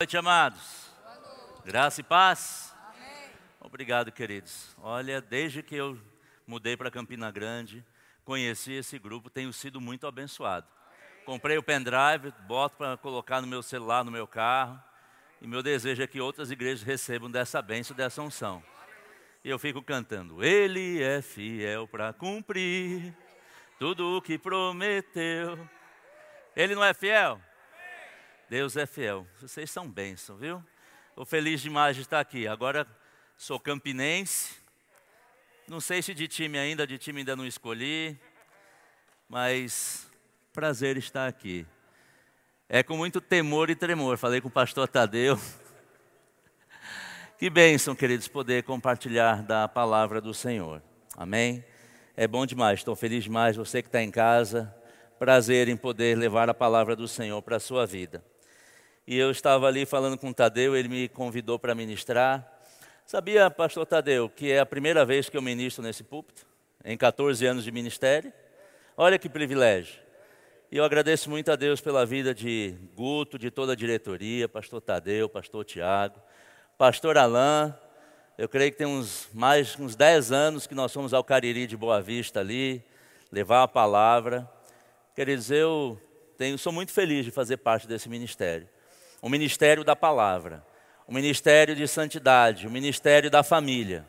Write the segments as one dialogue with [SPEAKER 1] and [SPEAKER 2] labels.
[SPEAKER 1] noite, amados. Graça e paz. Obrigado, queridos. Olha, desde que eu mudei para Campina Grande, conheci esse grupo, tenho sido muito abençoado. Comprei o pendrive, boto para colocar no meu celular, no meu carro. E meu desejo é que outras igrejas recebam dessa bênção, dessa unção. E eu fico cantando: Ele é fiel para cumprir tudo o que prometeu. Ele não é fiel? Deus é fiel. Vocês são bênção, viu? Estou feliz demais de estar aqui. Agora sou campinense. Não sei se de time ainda, de time ainda não escolhi. Mas prazer estar aqui. É com muito temor e tremor. Falei com o pastor Tadeu. Que bênção, queridos, poder compartilhar da palavra do Senhor. Amém? É bom demais, estou feliz demais. Você que está em casa, prazer em poder levar a palavra do Senhor para a sua vida. E eu estava ali falando com o Tadeu, ele me convidou para ministrar. Sabia, pastor Tadeu, que é a primeira vez que eu ministro nesse púlpito, em 14 anos de ministério? Olha que privilégio. E eu agradeço muito a Deus pela vida de Guto, de toda a diretoria, pastor Tadeu, pastor Tiago, pastor Alain. Eu creio que tem uns mais uns 10 anos que nós fomos ao Cariri de Boa Vista ali, levar a palavra. Queridos, eu tenho, sou muito feliz de fazer parte desse ministério o ministério da palavra, o ministério de santidade, o ministério da família.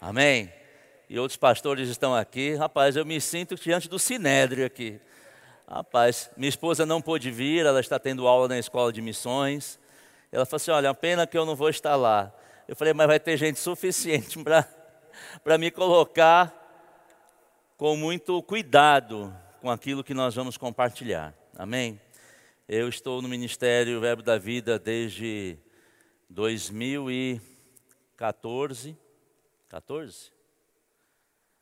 [SPEAKER 1] Amém? E outros pastores estão aqui. Rapaz, eu me sinto diante do sinédrio aqui. Rapaz, minha esposa não pôde vir, ela está tendo aula na escola de missões. Ela falou assim: Olha, a pena que eu não vou estar lá. Eu falei, mas vai ter gente suficiente para me colocar com muito cuidado com aquilo que nós vamos compartilhar. Amém? Eu estou no Ministério Verbo da Vida desde 2014. 14?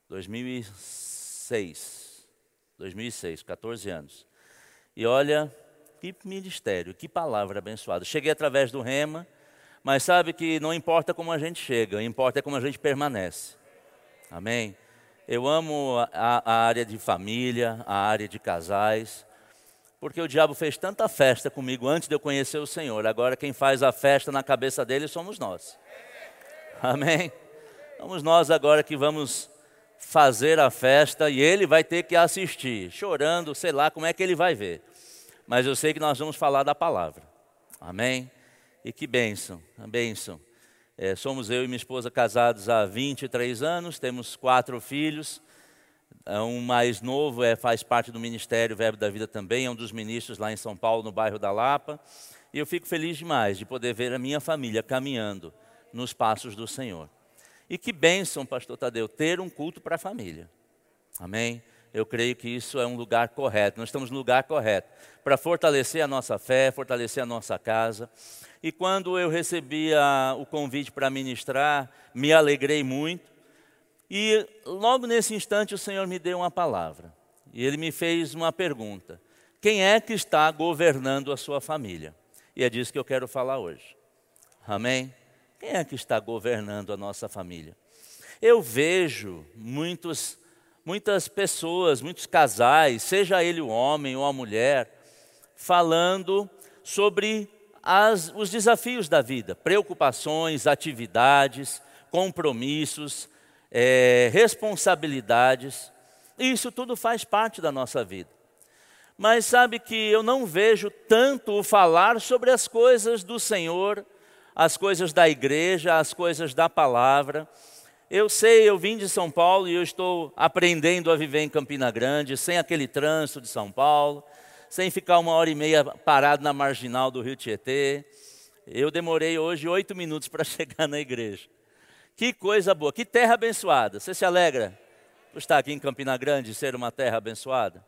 [SPEAKER 1] 2006. 2006, 14 anos. E olha, que ministério, que palavra abençoada. Cheguei através do rema, mas sabe que não importa como a gente chega, importa é como a gente permanece. Amém? Eu amo a, a área de família, a área de casais porque o diabo fez tanta festa comigo antes de eu conhecer o Senhor. Agora quem faz a festa na cabeça dele somos nós. Amém? Somos nós agora que vamos fazer a festa e ele vai ter que assistir, chorando, sei lá como é que ele vai ver. Mas eu sei que nós vamos falar da palavra. Amém? E que bênção, bênção. É, somos eu e minha esposa casados há 23 anos, temos quatro filhos. É um mais novo é, faz parte do Ministério Verbo da Vida também, é um dos ministros lá em São Paulo, no bairro da Lapa. E eu fico feliz demais de poder ver a minha família caminhando nos passos do Senhor. E que bênção, pastor Tadeu, ter um culto para a família. Amém? Eu creio que isso é um lugar correto, nós estamos no lugar correto para fortalecer a nossa fé, fortalecer a nossa casa. E quando eu recebi a, o convite para ministrar, me alegrei muito, e logo nesse instante o Senhor me deu uma palavra. E ele me fez uma pergunta: Quem é que está governando a sua família? E é disso que eu quero falar hoje. Amém? Quem é que está governando a nossa família? Eu vejo muitos, muitas pessoas, muitos casais, seja ele o homem ou a mulher, falando sobre as, os desafios da vida, preocupações, atividades, compromissos, é, responsabilidades, isso tudo faz parte da nossa vida. Mas sabe que eu não vejo tanto o falar sobre as coisas do Senhor, as coisas da igreja, as coisas da palavra. Eu sei, eu vim de São Paulo e eu estou aprendendo a viver em Campina Grande, sem aquele trânsito de São Paulo, sem ficar uma hora e meia parado na marginal do Rio Tietê. Eu demorei hoje oito minutos para chegar na igreja. Que coisa boa, que terra abençoada. Você se alegra por estar aqui em Campina Grande e ser uma terra abençoada?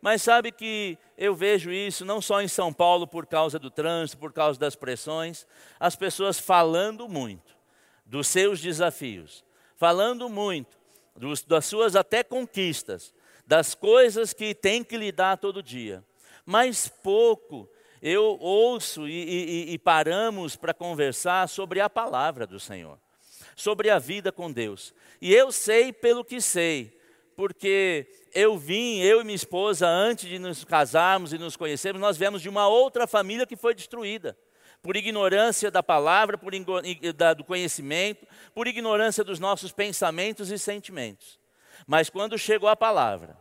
[SPEAKER 1] Mas sabe que eu vejo isso não só em São Paulo por causa do trânsito, por causa das pressões, as pessoas falando muito dos seus desafios, falando muito dos, das suas até conquistas, das coisas que tem que lidar todo dia. Mas pouco eu ouço e, e, e paramos para conversar sobre a palavra do Senhor sobre a vida com Deus. E eu sei pelo que sei, porque eu vim, eu e minha esposa, antes de nos casarmos e nos conhecermos, nós viemos de uma outra família que foi destruída. Por ignorância da palavra, por do conhecimento, por ignorância dos nossos pensamentos e sentimentos. Mas quando chegou a palavra,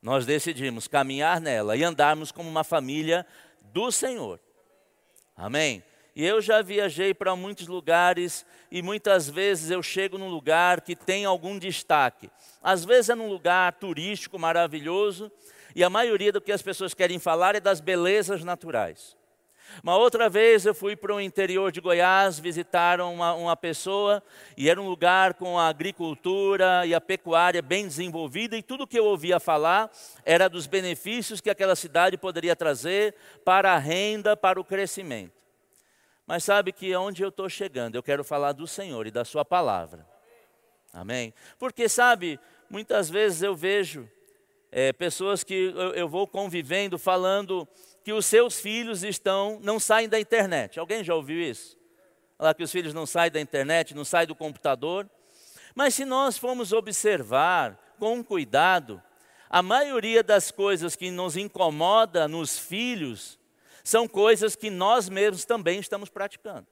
[SPEAKER 1] nós decidimos caminhar nela e andarmos como uma família do Senhor. Amém? E eu já viajei para muitos lugares e muitas vezes eu chego num lugar que tem algum destaque. Às vezes é num lugar turístico maravilhoso e a maioria do que as pessoas querem falar é das belezas naturais. Uma outra vez eu fui para o interior de Goiás visitar uma, uma pessoa e era um lugar com a agricultura e a pecuária bem desenvolvida e tudo que eu ouvia falar era dos benefícios que aquela cidade poderia trazer para a renda, para o crescimento. Mas sabe que onde eu estou chegando, eu quero falar do Senhor e da Sua palavra. Amém? Porque, sabe, muitas vezes eu vejo é, pessoas que eu, eu vou convivendo falando que os seus filhos estão, não saem da internet. Alguém já ouviu isso? Falar que os filhos não saem da internet, não saem do computador. Mas se nós formos observar com cuidado, a maioria das coisas que nos incomoda nos filhos são coisas que nós mesmos também estamos praticando.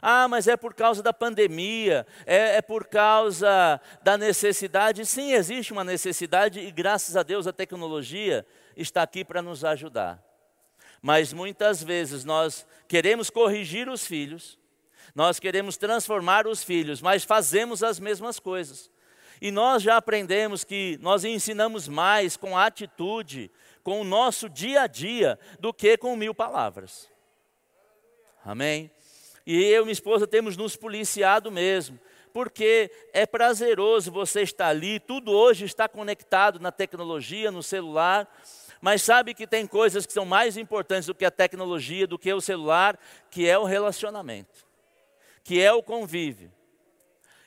[SPEAKER 1] Ah, mas é por causa da pandemia, é, é, por causa da necessidade. Sim, existe uma necessidade e graças a Deus a tecnologia está aqui para nos ajudar. Mas muitas vezes nós queremos corrigir os filhos, nós queremos transformar os filhos, mas fazemos as mesmas coisas. E nós já aprendemos que nós ensinamos mais com atitude, com o nosso dia a dia, do que com mil palavras. Amém? E eu e minha esposa temos nos policiado mesmo, porque é prazeroso você estar ali, tudo hoje está conectado na tecnologia, no celular, mas sabe que tem coisas que são mais importantes do que a tecnologia, do que o celular, que é o relacionamento, que é o convívio.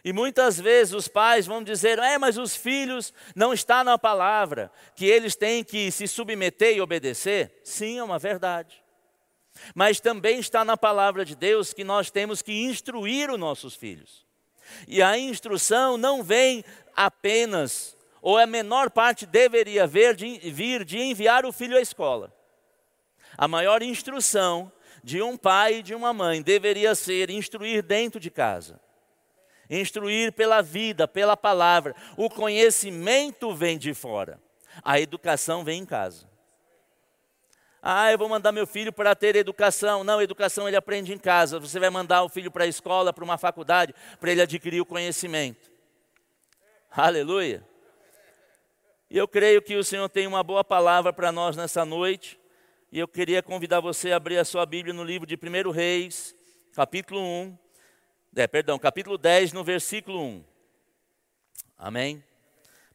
[SPEAKER 1] E muitas vezes os pais vão dizer: é, mas os filhos não estão na palavra, que eles têm que se submeter e obedecer. Sim, é uma verdade. Mas também está na palavra de Deus que nós temos que instruir os nossos filhos. E a instrução não vem apenas ou a menor parte deveria vir de, vir de enviar o filho à escola. A maior instrução de um pai e de uma mãe deveria ser instruir dentro de casa. Instruir pela vida, pela palavra. O conhecimento vem de fora. A educação vem em casa. Ah, eu vou mandar meu filho para ter educação. Não, educação ele aprende em casa. Você vai mandar o filho para a escola, para uma faculdade, para ele adquirir o conhecimento. Aleluia. E eu creio que o Senhor tem uma boa palavra para nós nessa noite. E eu queria convidar você a abrir a sua Bíblia no livro de 1 Reis, capítulo 1. É, perdão, capítulo 10, no versículo 1. Amém?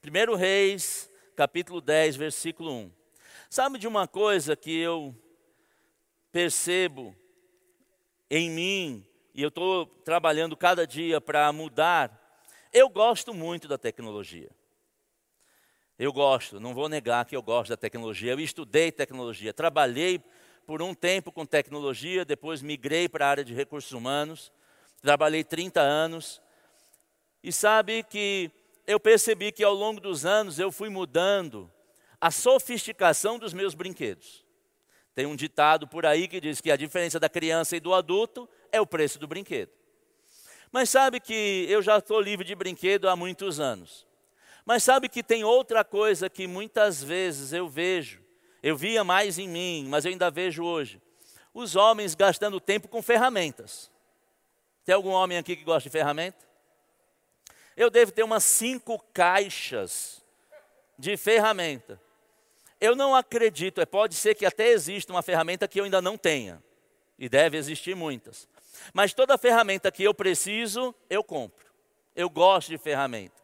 [SPEAKER 1] 1 Reis, capítulo 10, versículo 1. Sabe de uma coisa que eu percebo em mim, e eu estou trabalhando cada dia para mudar? Eu gosto muito da tecnologia. Eu gosto, não vou negar que eu gosto da tecnologia. Eu estudei tecnologia, trabalhei por um tempo com tecnologia, depois migrei para a área de recursos humanos, trabalhei 30 anos. E sabe que eu percebi que ao longo dos anos eu fui mudando a sofisticação dos meus brinquedos. Tem um ditado por aí que diz que a diferença da criança e do adulto é o preço do brinquedo. Mas sabe que eu já estou livre de brinquedo há muitos anos. Mas sabe que tem outra coisa que muitas vezes eu vejo, eu via mais em mim, mas eu ainda vejo hoje. Os homens gastando tempo com ferramentas. Tem algum homem aqui que gosta de ferramenta? Eu devo ter umas cinco caixas de ferramenta. Eu não acredito, é, pode ser que até exista uma ferramenta que eu ainda não tenha, e deve existir muitas. Mas toda ferramenta que eu preciso, eu compro. Eu gosto de ferramenta.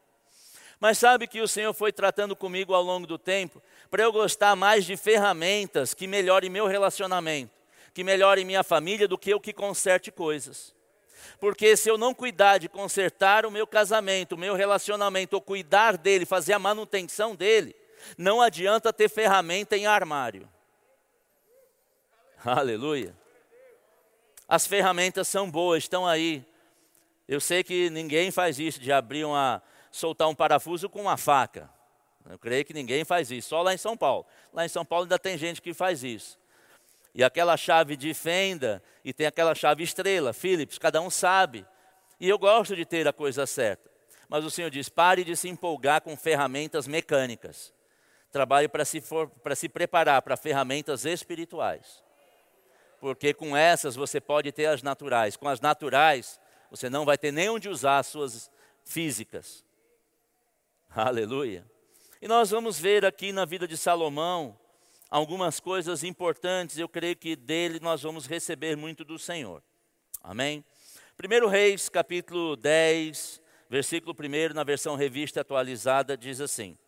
[SPEAKER 1] Mas sabe que o Senhor foi tratando comigo ao longo do tempo para eu gostar mais de ferramentas que melhorem meu relacionamento, que melhorem minha família do que o que conserte coisas. Porque se eu não cuidar de consertar o meu casamento, o meu relacionamento, ou cuidar dele, fazer a manutenção dele, não adianta ter ferramenta em armário. Aleluia. As ferramentas são boas, estão aí. Eu sei que ninguém faz isso de abrir uma, soltar um parafuso com uma faca. Eu creio que ninguém faz isso, só lá em São Paulo. Lá em São Paulo ainda tem gente que faz isso. E aquela chave de fenda, e tem aquela chave estrela, Philips, cada um sabe. E eu gosto de ter a coisa certa. Mas o Senhor diz: pare de se empolgar com ferramentas mecânicas. Trabalhe para se, se preparar para ferramentas espirituais. Porque com essas você pode ter as naturais. Com as naturais, você não vai ter nem onde usar as suas físicas. Aleluia. E nós vamos ver aqui na vida de Salomão algumas coisas importantes, eu creio que dele nós vamos receber muito do Senhor. Amém? 1 Reis, capítulo 10, versículo 1, na versão revista atualizada, diz assim: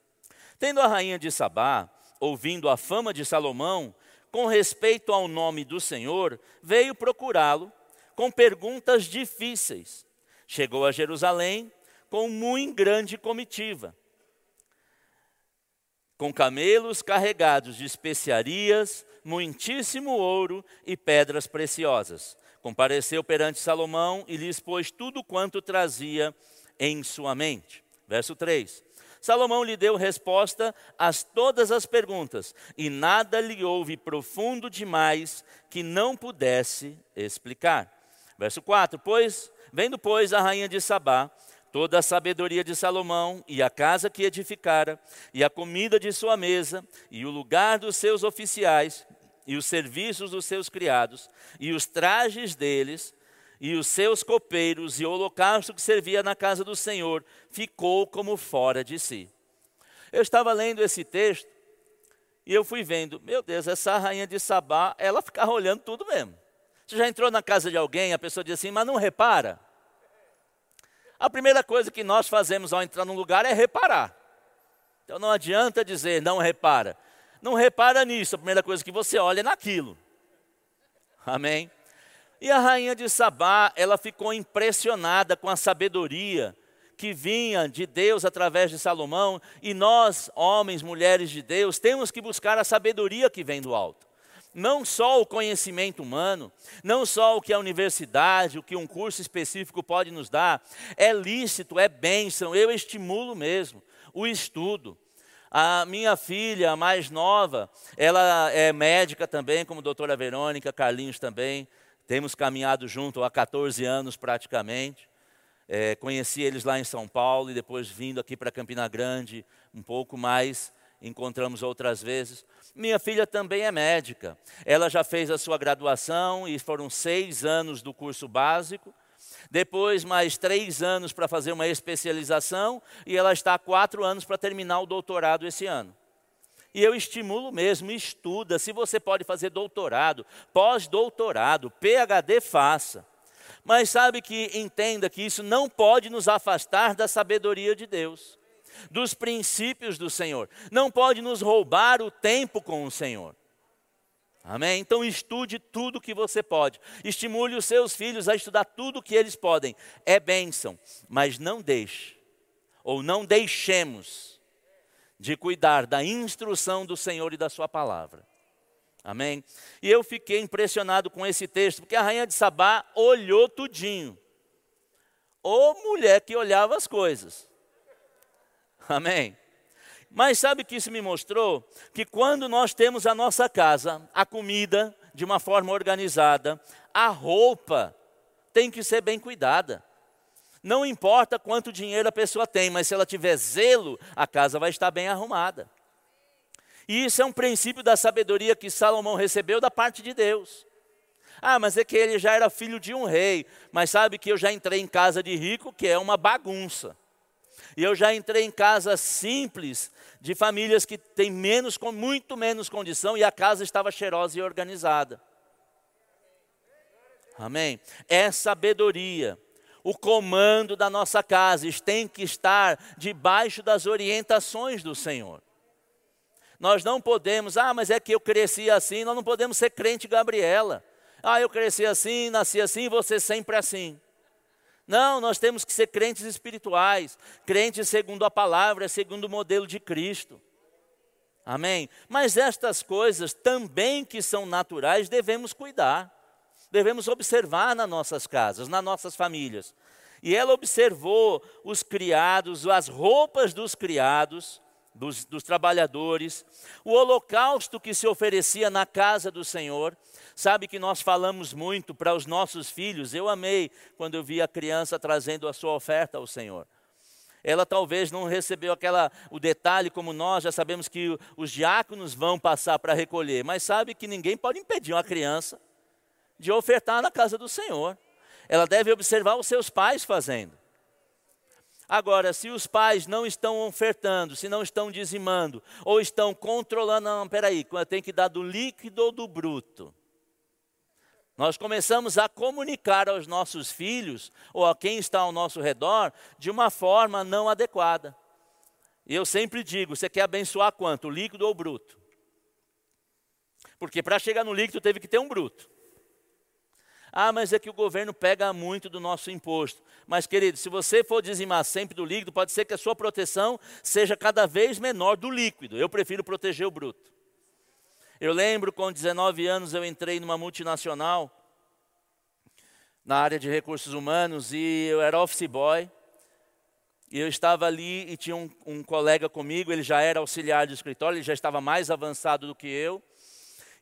[SPEAKER 1] Tendo a rainha de Sabá, ouvindo a fama de Salomão, com respeito ao nome do Senhor, veio procurá-lo com perguntas difíceis. Chegou a Jerusalém com muito grande comitiva com camelos carregados de especiarias, muitíssimo ouro e pedras preciosas. Compareceu perante Salomão e lhe expôs tudo quanto trazia em sua mente. Verso 3. Salomão lhe deu resposta a todas as perguntas, e nada lhe houve profundo demais que não pudesse explicar. Verso 4: Pois, vendo, pois, a rainha de Sabá, toda a sabedoria de Salomão e a casa que edificara, e a comida de sua mesa, e o lugar dos seus oficiais, e os serviços dos seus criados, e os trajes deles, e os seus copeiros, e o holocausto que servia na casa do Senhor, ficou como fora de si. Eu estava lendo esse texto, e eu fui vendo, meu Deus, essa rainha de Sabá, ela ficava olhando tudo mesmo. Você já entrou na casa de alguém, a pessoa diz assim, mas não repara? A primeira coisa que nós fazemos ao entrar num lugar é reparar. Então não adianta dizer não repara. Não repara nisso, a primeira coisa que você olha é naquilo. Amém? E a rainha de Sabá, ela ficou impressionada com a sabedoria que vinha de Deus através de Salomão, e nós, homens, mulheres de Deus, temos que buscar a sabedoria que vem do alto não só o conhecimento humano, não só o que a universidade, o que um curso específico pode nos dar, é lícito, é bênção, eu estimulo mesmo o estudo. A minha filha, a mais nova, ela é médica também, como a doutora Verônica, Carlinhos também. Temos caminhado junto há 14 anos praticamente. É, conheci eles lá em São Paulo e depois vindo aqui para Campina Grande um pouco mais, encontramos outras vezes. Minha filha também é médica. Ela já fez a sua graduação e foram seis anos do curso básico. Depois, mais três anos para fazer uma especialização. E ela está há quatro anos para terminar o doutorado esse ano. E eu estimulo mesmo, estuda. Se você pode fazer doutorado, pós-doutorado, PhD, faça. Mas sabe que entenda que isso não pode nos afastar da sabedoria de Deus dos princípios do Senhor. Não pode nos roubar o tempo com o Senhor. Amém? Então estude tudo que você pode. Estimule os seus filhos a estudar tudo que eles podem. É bênção, mas não deixe, ou não deixemos, de cuidar da instrução do Senhor e da Sua palavra. Amém? E eu fiquei impressionado com esse texto, porque a rainha de Sabá olhou tudinho. Ô mulher que olhava as coisas. Amém? Mas sabe que isso me mostrou? Que quando nós temos a nossa casa, a comida de uma forma organizada, a roupa tem que ser bem cuidada. Não importa quanto dinheiro a pessoa tem, mas se ela tiver zelo, a casa vai estar bem arrumada. E isso é um princípio da sabedoria que Salomão recebeu da parte de Deus. Ah, mas é que ele já era filho de um rei, mas sabe que eu já entrei em casa de rico, que é uma bagunça. E eu já entrei em casas simples, de famílias que têm menos, com muito menos condição, e a casa estava cheirosa e organizada. Amém? É sabedoria. O comando da nossa casa tem que estar debaixo das orientações do Senhor. Nós não podemos, ah, mas é que eu cresci assim, nós não podemos ser crente Gabriela. Ah, eu cresci assim, nasci assim, você sempre assim. Não, nós temos que ser crentes espirituais, crentes segundo a palavra, segundo o modelo de Cristo. Amém? Mas estas coisas também que são naturais, devemos cuidar, devemos observar nas nossas casas, nas nossas famílias. E ela observou os criados, as roupas dos criados, dos, dos, trabalhadores, o holocausto que se oferecia na casa do Senhor. Sabe que nós falamos muito para os nossos filhos. Eu amei quando eu vi a criança trazendo a sua oferta ao Senhor. Ela talvez não recebeu aquela o detalhe como nós já sabemos que os diáconos vão passar para recolher, mas sabe que ninguém pode impedir uma criança de ofertar na casa do Senhor. Ela deve observar os seus pais fazendo. Agora, se os pais não estão ofertando, se não estão dizimando, ou estão controlando, não, peraí, tem que dar do líquido ou do bruto. Nós começamos a comunicar aos nossos filhos, ou a quem está ao nosso redor, de uma forma não adequada. E eu sempre digo: você quer abençoar quanto? Líquido ou bruto? Porque para chegar no líquido teve que ter um bruto. Ah, mas é que o governo pega muito do nosso imposto. Mas, querido, se você for dizimar sempre do líquido, pode ser que a sua proteção seja cada vez menor do líquido. Eu prefiro proteger o bruto. Eu lembro, com 19 anos, eu entrei numa multinacional na área de recursos humanos e eu era office boy. E eu estava ali e tinha um, um colega comigo, ele já era auxiliar de escritório, ele já estava mais avançado do que eu.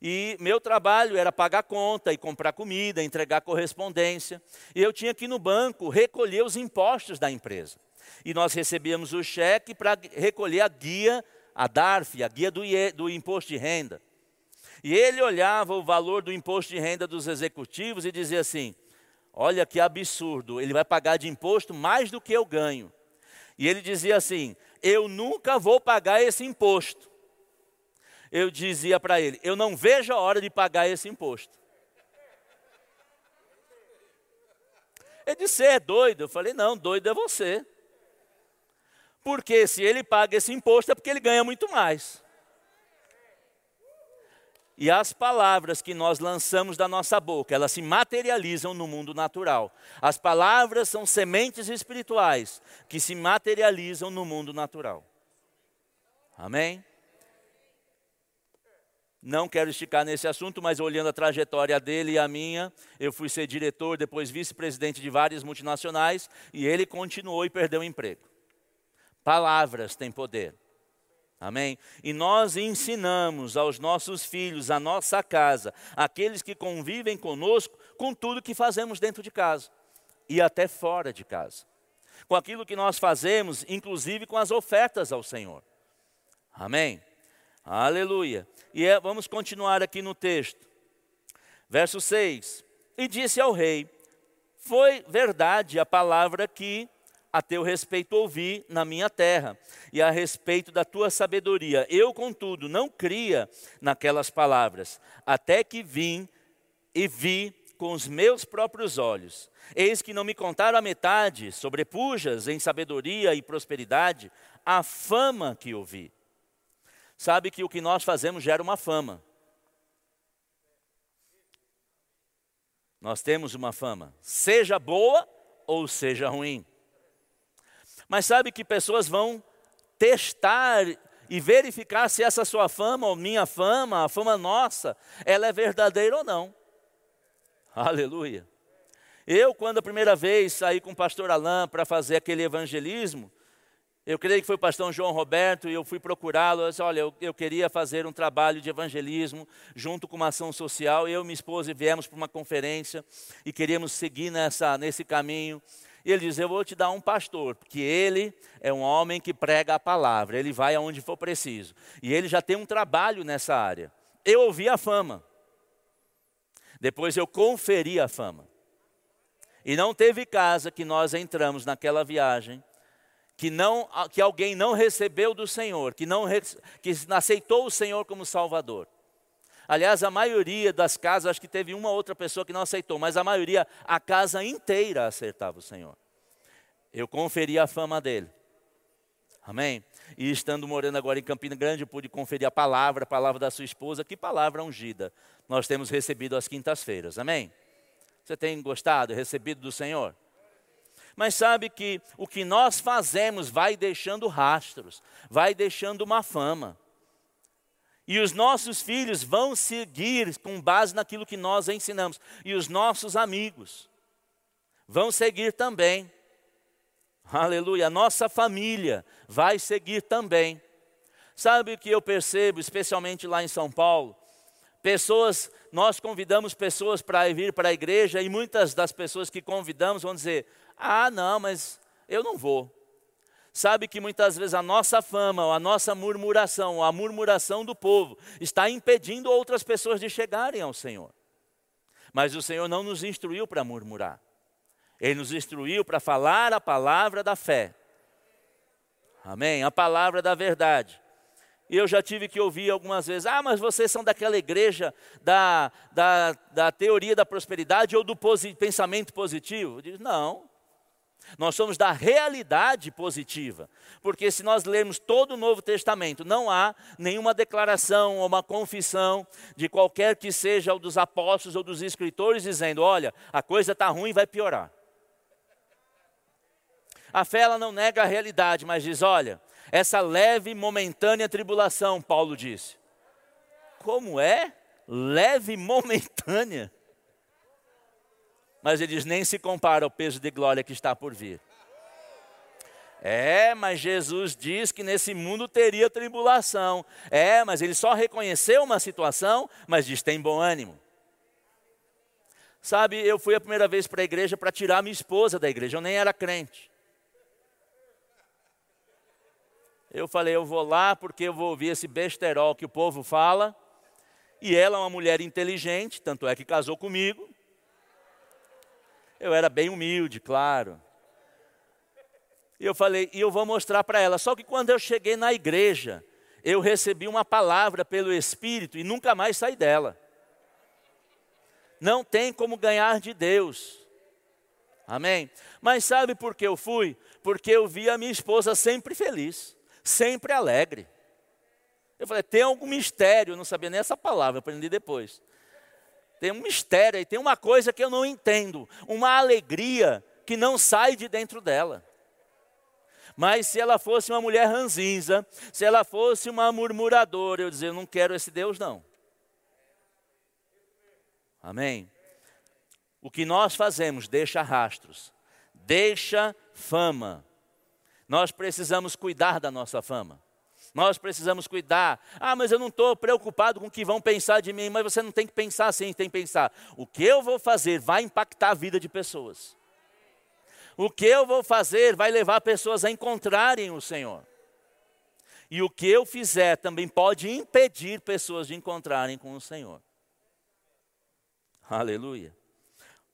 [SPEAKER 1] E meu trabalho era pagar conta e comprar comida, entregar correspondência. E eu tinha que ir no banco recolher os impostos da empresa. E nós recebíamos o cheque para recolher a guia, a DARF, a guia do, do imposto de renda. E ele olhava o valor do imposto de renda dos executivos e dizia assim: Olha que absurdo, ele vai pagar de imposto mais do que eu ganho. E ele dizia assim: Eu nunca vou pagar esse imposto eu dizia para ele: Eu não vejo a hora de pagar esse imposto. Ele disse: é doido? Eu falei: Não, doido é você. Porque se ele paga esse imposto é porque ele ganha muito mais. E as palavras que nós lançamos da nossa boca, elas se materializam no mundo natural. As palavras são sementes espirituais que se materializam no mundo natural. Amém? Não quero esticar nesse assunto, mas olhando a trajetória dele e a minha, eu fui ser diretor, depois vice-presidente de várias multinacionais, e ele continuou e perdeu o emprego. Palavras têm poder. Amém? E nós ensinamos aos nossos filhos, à nossa casa, aqueles que convivem conosco, com tudo que fazemos dentro de casa e até fora de casa. Com aquilo que nós fazemos, inclusive com as ofertas ao Senhor. Amém? Aleluia. E é, vamos continuar aqui no texto. Verso 6. E disse ao rei: Foi verdade a palavra que a teu respeito ouvi na minha terra, e a respeito da tua sabedoria. Eu, contudo, não cria naquelas palavras, até que vim e vi com os meus próprios olhos. Eis que não me contaram a metade, sobrepujas em sabedoria e prosperidade, a fama que ouvi sabe que o que nós fazemos gera uma fama. Nós temos uma fama, seja boa ou seja ruim. Mas sabe que pessoas vão testar e verificar se essa sua fama ou minha fama, a fama nossa, ela é verdadeira ou não. Aleluia. Eu, quando a primeira vez saí com o pastor Alain para fazer aquele evangelismo, eu creio que foi o pastor João Roberto e eu fui procurá-lo. Disse, olha, eu, eu, queria fazer um trabalho de evangelismo junto com uma ação social. Eu e minha esposa viemos para uma conferência e queríamos seguir nessa, nesse caminho. E ele diz: Eu vou te dar um pastor, porque ele é um homem que prega a palavra, ele vai aonde for preciso. E ele já tem um trabalho nessa área. Eu ouvi a fama. Depois eu conferi a fama. E não teve casa que nós entramos naquela viagem que, não, que alguém não recebeu do Senhor, que não que aceitou o Senhor como Salvador. Aliás, a maioria das casas, acho que teve uma outra pessoa que não aceitou, mas a maioria, a casa inteira aceitava o Senhor. Eu conferi a fama dele. Amém? E estando morando agora em Campina Grande, eu pude conferir a palavra, a palavra da sua esposa. Que palavra ungida nós temos recebido às quintas-feiras. Amém? Você tem gostado, recebido do Senhor? Mas sabe que o que nós fazemos vai deixando rastros, vai deixando uma fama. E os nossos filhos vão seguir com base naquilo que nós ensinamos. E os nossos amigos vão seguir também. Aleluia. A nossa família vai seguir também. Sabe o que eu percebo, especialmente lá em São Paulo? Pessoas, nós convidamos pessoas para vir para a igreja e muitas das pessoas que convidamos vão dizer: Ah, não, mas eu não vou. Sabe que muitas vezes a nossa fama, a nossa murmuração, a murmuração do povo está impedindo outras pessoas de chegarem ao Senhor. Mas o Senhor não nos instruiu para murmurar. Ele nos instruiu para falar a palavra da fé. Amém? A palavra da verdade. E eu já tive que ouvir algumas vezes: ah, mas vocês são daquela igreja da, da, da teoria da prosperidade ou do posi pensamento positivo? Eu digo: não. Nós somos da realidade positiva, porque se nós lermos todo o Novo Testamento, não há nenhuma declaração ou uma confissão de qualquer que seja o dos apóstolos ou dos escritores dizendo: olha, a coisa está ruim vai piorar. A fé ela não nega a realidade, mas diz: olha, essa leve e momentânea tribulação, Paulo disse. Como é? Leve e momentânea. Mas ele diz: nem se compara ao peso de glória que está por vir. É, mas Jesus diz que nesse mundo teria tribulação. É, mas ele só reconheceu uma situação, mas diz: tem bom ânimo. Sabe, eu fui a primeira vez para a igreja para tirar minha esposa da igreja, eu nem era crente. Eu falei, eu vou lá porque eu vou ouvir esse besterol que o povo fala. E ela é uma mulher inteligente, tanto é que casou comigo. Eu era bem humilde, claro. E eu falei, e eu vou mostrar para ela. Só que quando eu cheguei na igreja, eu recebi uma palavra pelo Espírito e nunca mais saí dela. Não tem como ganhar de Deus. Amém? Mas sabe por que eu fui? Porque eu vi a minha esposa sempre feliz sempre alegre. Eu falei, tem algum mistério, eu não sabia nem essa palavra, aprendi depois. Tem um mistério aí, tem uma coisa que eu não entendo, uma alegria que não sai de dentro dela. Mas se ela fosse uma mulher ranzinza, se ela fosse uma murmuradora, eu dizia, eu não quero esse Deus não. Amém? O que nós fazemos deixa rastros, deixa fama, nós precisamos cuidar da nossa fama. Nós precisamos cuidar. Ah, mas eu não estou preocupado com o que vão pensar de mim. Mas você não tem que pensar assim, tem que pensar. O que eu vou fazer vai impactar a vida de pessoas. O que eu vou fazer vai levar pessoas a encontrarem o Senhor. E o que eu fizer também pode impedir pessoas de encontrarem com o Senhor. Aleluia.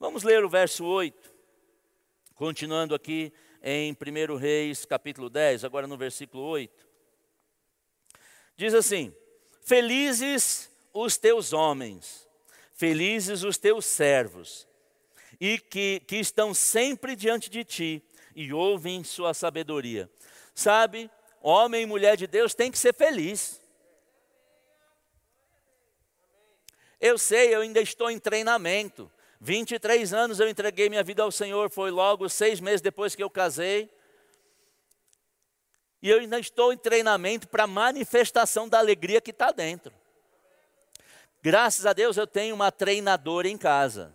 [SPEAKER 1] Vamos ler o verso 8. Continuando aqui em 1 Reis, capítulo 10, agora no versículo 8. Diz assim: Felizes os teus homens, felizes os teus servos, e que, que estão sempre diante de ti e ouvem sua sabedoria. Sabe, homem e mulher de Deus tem que ser feliz. Eu sei, eu ainda estou em treinamento. 23 anos eu entreguei minha vida ao Senhor, foi logo seis meses depois que eu casei. E eu ainda estou em treinamento para manifestação da alegria que está dentro. Graças a Deus eu tenho uma treinadora em casa.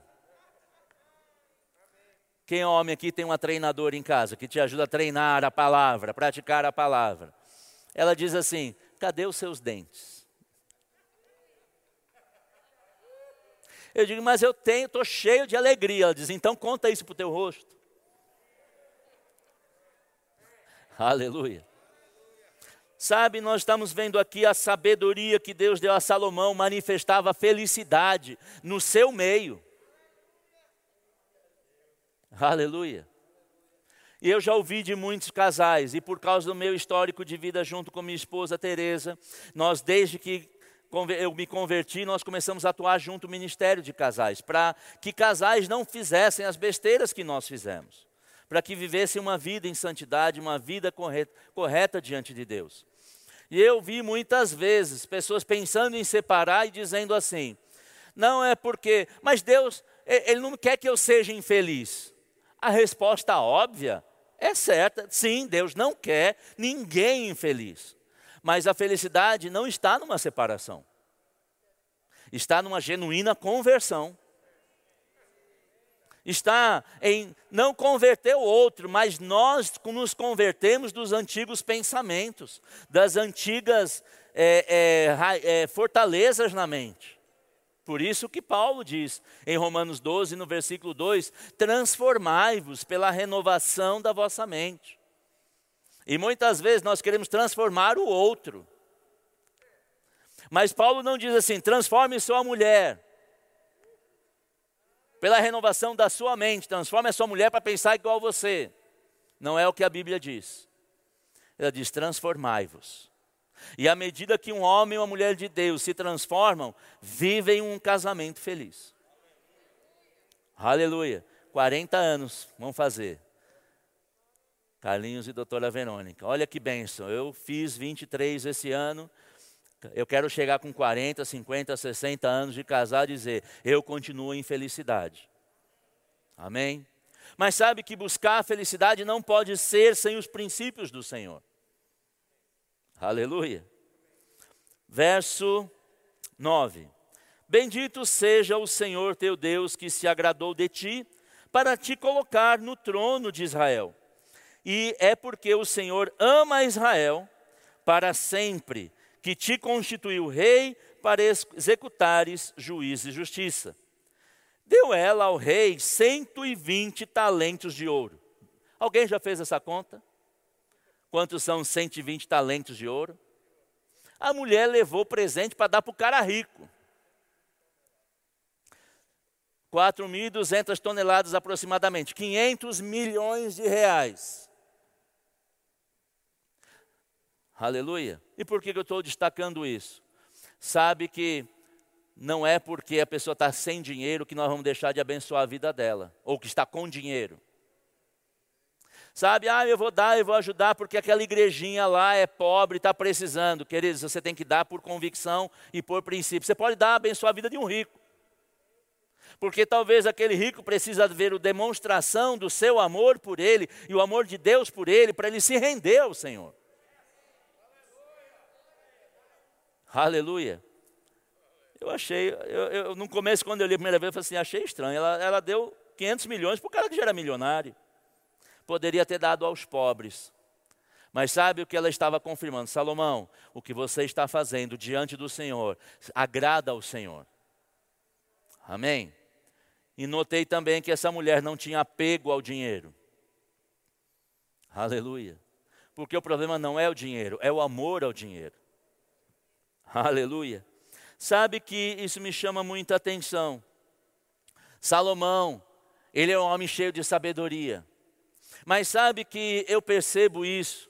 [SPEAKER 1] Quem é homem aqui tem uma treinadora em casa que te ajuda a treinar a palavra, praticar a palavra? Ela diz assim: cadê os seus dentes? Eu digo, mas eu tenho, estou cheio de alegria. Ela diz, então conta isso para o teu rosto. Aleluia. Sabe, nós estamos vendo aqui a sabedoria que Deus deu a Salomão, manifestava felicidade no seu meio. Aleluia. E eu já ouvi de muitos casais, e por causa do meu histórico de vida junto com minha esposa Teresa, nós desde que eu me converti, nós começamos a atuar junto o Ministério de Casais, para que casais não fizessem as besteiras que nós fizemos, para que vivessem uma vida em santidade, uma vida correta, correta diante de Deus. E eu vi muitas vezes pessoas pensando em separar e dizendo assim: não é porque, mas Deus, Ele não quer que eu seja infeliz. A resposta óbvia é certa: sim, Deus não quer ninguém infeliz. Mas a felicidade não está numa separação, está numa genuína conversão. está em não converter o outro, mas nós nos convertemos dos antigos pensamentos, das antigas é, é, é, fortalezas na mente. Por isso que Paulo diz em Romanos 12, no versículo 2: transformai-vos pela renovação da vossa mente. E muitas vezes nós queremos transformar o outro. Mas Paulo não diz assim: transforme sua mulher, pela renovação da sua mente, transforme a sua mulher para pensar igual você. Não é o que a Bíblia diz. Ela diz: transformai-vos. E à medida que um homem e uma mulher de Deus se transformam, vivem um casamento feliz. Aleluia. 40 anos vão fazer. Carlinhos e doutora Verônica. Olha que bênção. Eu fiz 23 esse ano eu quero chegar com 40, 50, 60 anos de casar e dizer: eu continuo em felicidade. Amém? Mas sabe que buscar a felicidade não pode ser sem os princípios do Senhor. Aleluia. Verso 9: Bendito seja o Senhor teu Deus que se agradou de ti para te colocar no trono de Israel. E é porque o Senhor ama Israel para sempre que te constituiu rei para executares juízo e justiça. Deu ela ao rei 120 talentos de ouro. Alguém já fez essa conta? Quantos são 120 talentos de ouro? A mulher levou presente para dar para o cara rico. 4.200 toneladas aproximadamente, 500 milhões de reais. Aleluia. E por que eu estou destacando isso? Sabe que não é porque a pessoa está sem dinheiro que nós vamos deixar de abençoar a vida dela, ou que está com dinheiro. Sabe, ah, eu vou dar, eu vou ajudar porque aquela igrejinha lá é pobre, está precisando. Queridos, você tem que dar por convicção e por princípio. Você pode dar, abençoar a vida de um rico. Porque talvez aquele rico precisa ver a demonstração do seu amor por ele e o amor de Deus por ele, para ele se render ao Senhor. Aleluia. Eu achei, eu, eu, no começo, quando eu li a primeira vez, eu falei assim, achei estranho. Ela, ela deu 500 milhões para o cara que já era milionário. Poderia ter dado aos pobres. Mas sabe o que ela estava confirmando? Salomão, o que você está fazendo diante do Senhor agrada ao Senhor. Amém? E notei também que essa mulher não tinha apego ao dinheiro. Aleluia. Porque o problema não é o dinheiro, é o amor ao dinheiro. Aleluia. Sabe que isso me chama muita atenção. Salomão, ele é um homem cheio de sabedoria. Mas sabe que eu percebo isso.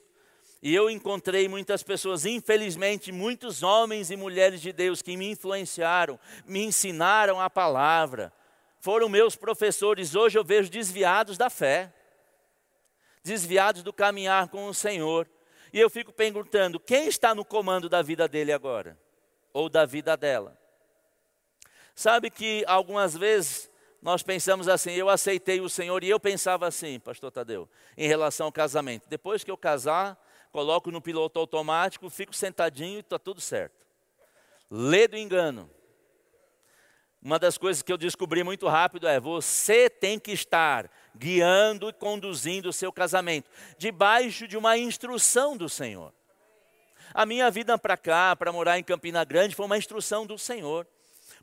[SPEAKER 1] E eu encontrei muitas pessoas, infelizmente, muitos homens e mulheres de Deus que me influenciaram, me ensinaram a palavra. Foram meus professores, hoje eu vejo desviados da fé, desviados do caminhar com o Senhor. E eu fico perguntando: quem está no comando da vida dele agora? Ou da vida dela? Sabe que algumas vezes nós pensamos assim, eu aceitei o Senhor e eu pensava assim, pastor Tadeu, em relação ao casamento. Depois que eu casar, coloco no piloto automático, fico sentadinho e está tudo certo. Lê do engano. Uma das coisas que eu descobri muito rápido é: você tem que estar guiando e conduzindo o seu casamento, debaixo de uma instrução do Senhor. A minha vida para cá, para morar em Campina Grande, foi uma instrução do Senhor.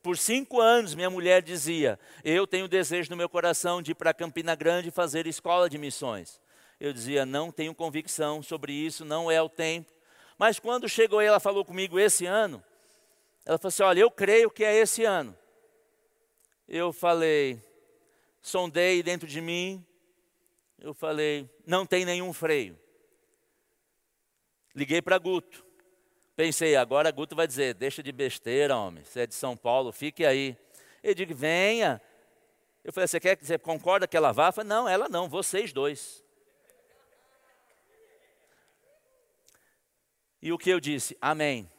[SPEAKER 1] Por cinco anos, minha mulher dizia: Eu tenho desejo no meu coração de ir para Campina Grande fazer escola de missões. Eu dizia: Não tenho convicção sobre isso, não é o tempo. Mas quando chegou ela falou comigo esse ano, ela falou assim: Olha, eu creio que é esse ano. Eu falei: sondei dentro de mim, eu falei, não tem nenhum freio. Liguei para Guto. Pensei, agora Guto vai dizer, deixa de besteira, homem, você é de São Paulo, fique aí. Ele disse, venha. Eu falei, você quer você concorda que ela vá? Falei, não, ela não, vocês dois. E o que eu disse? Amém.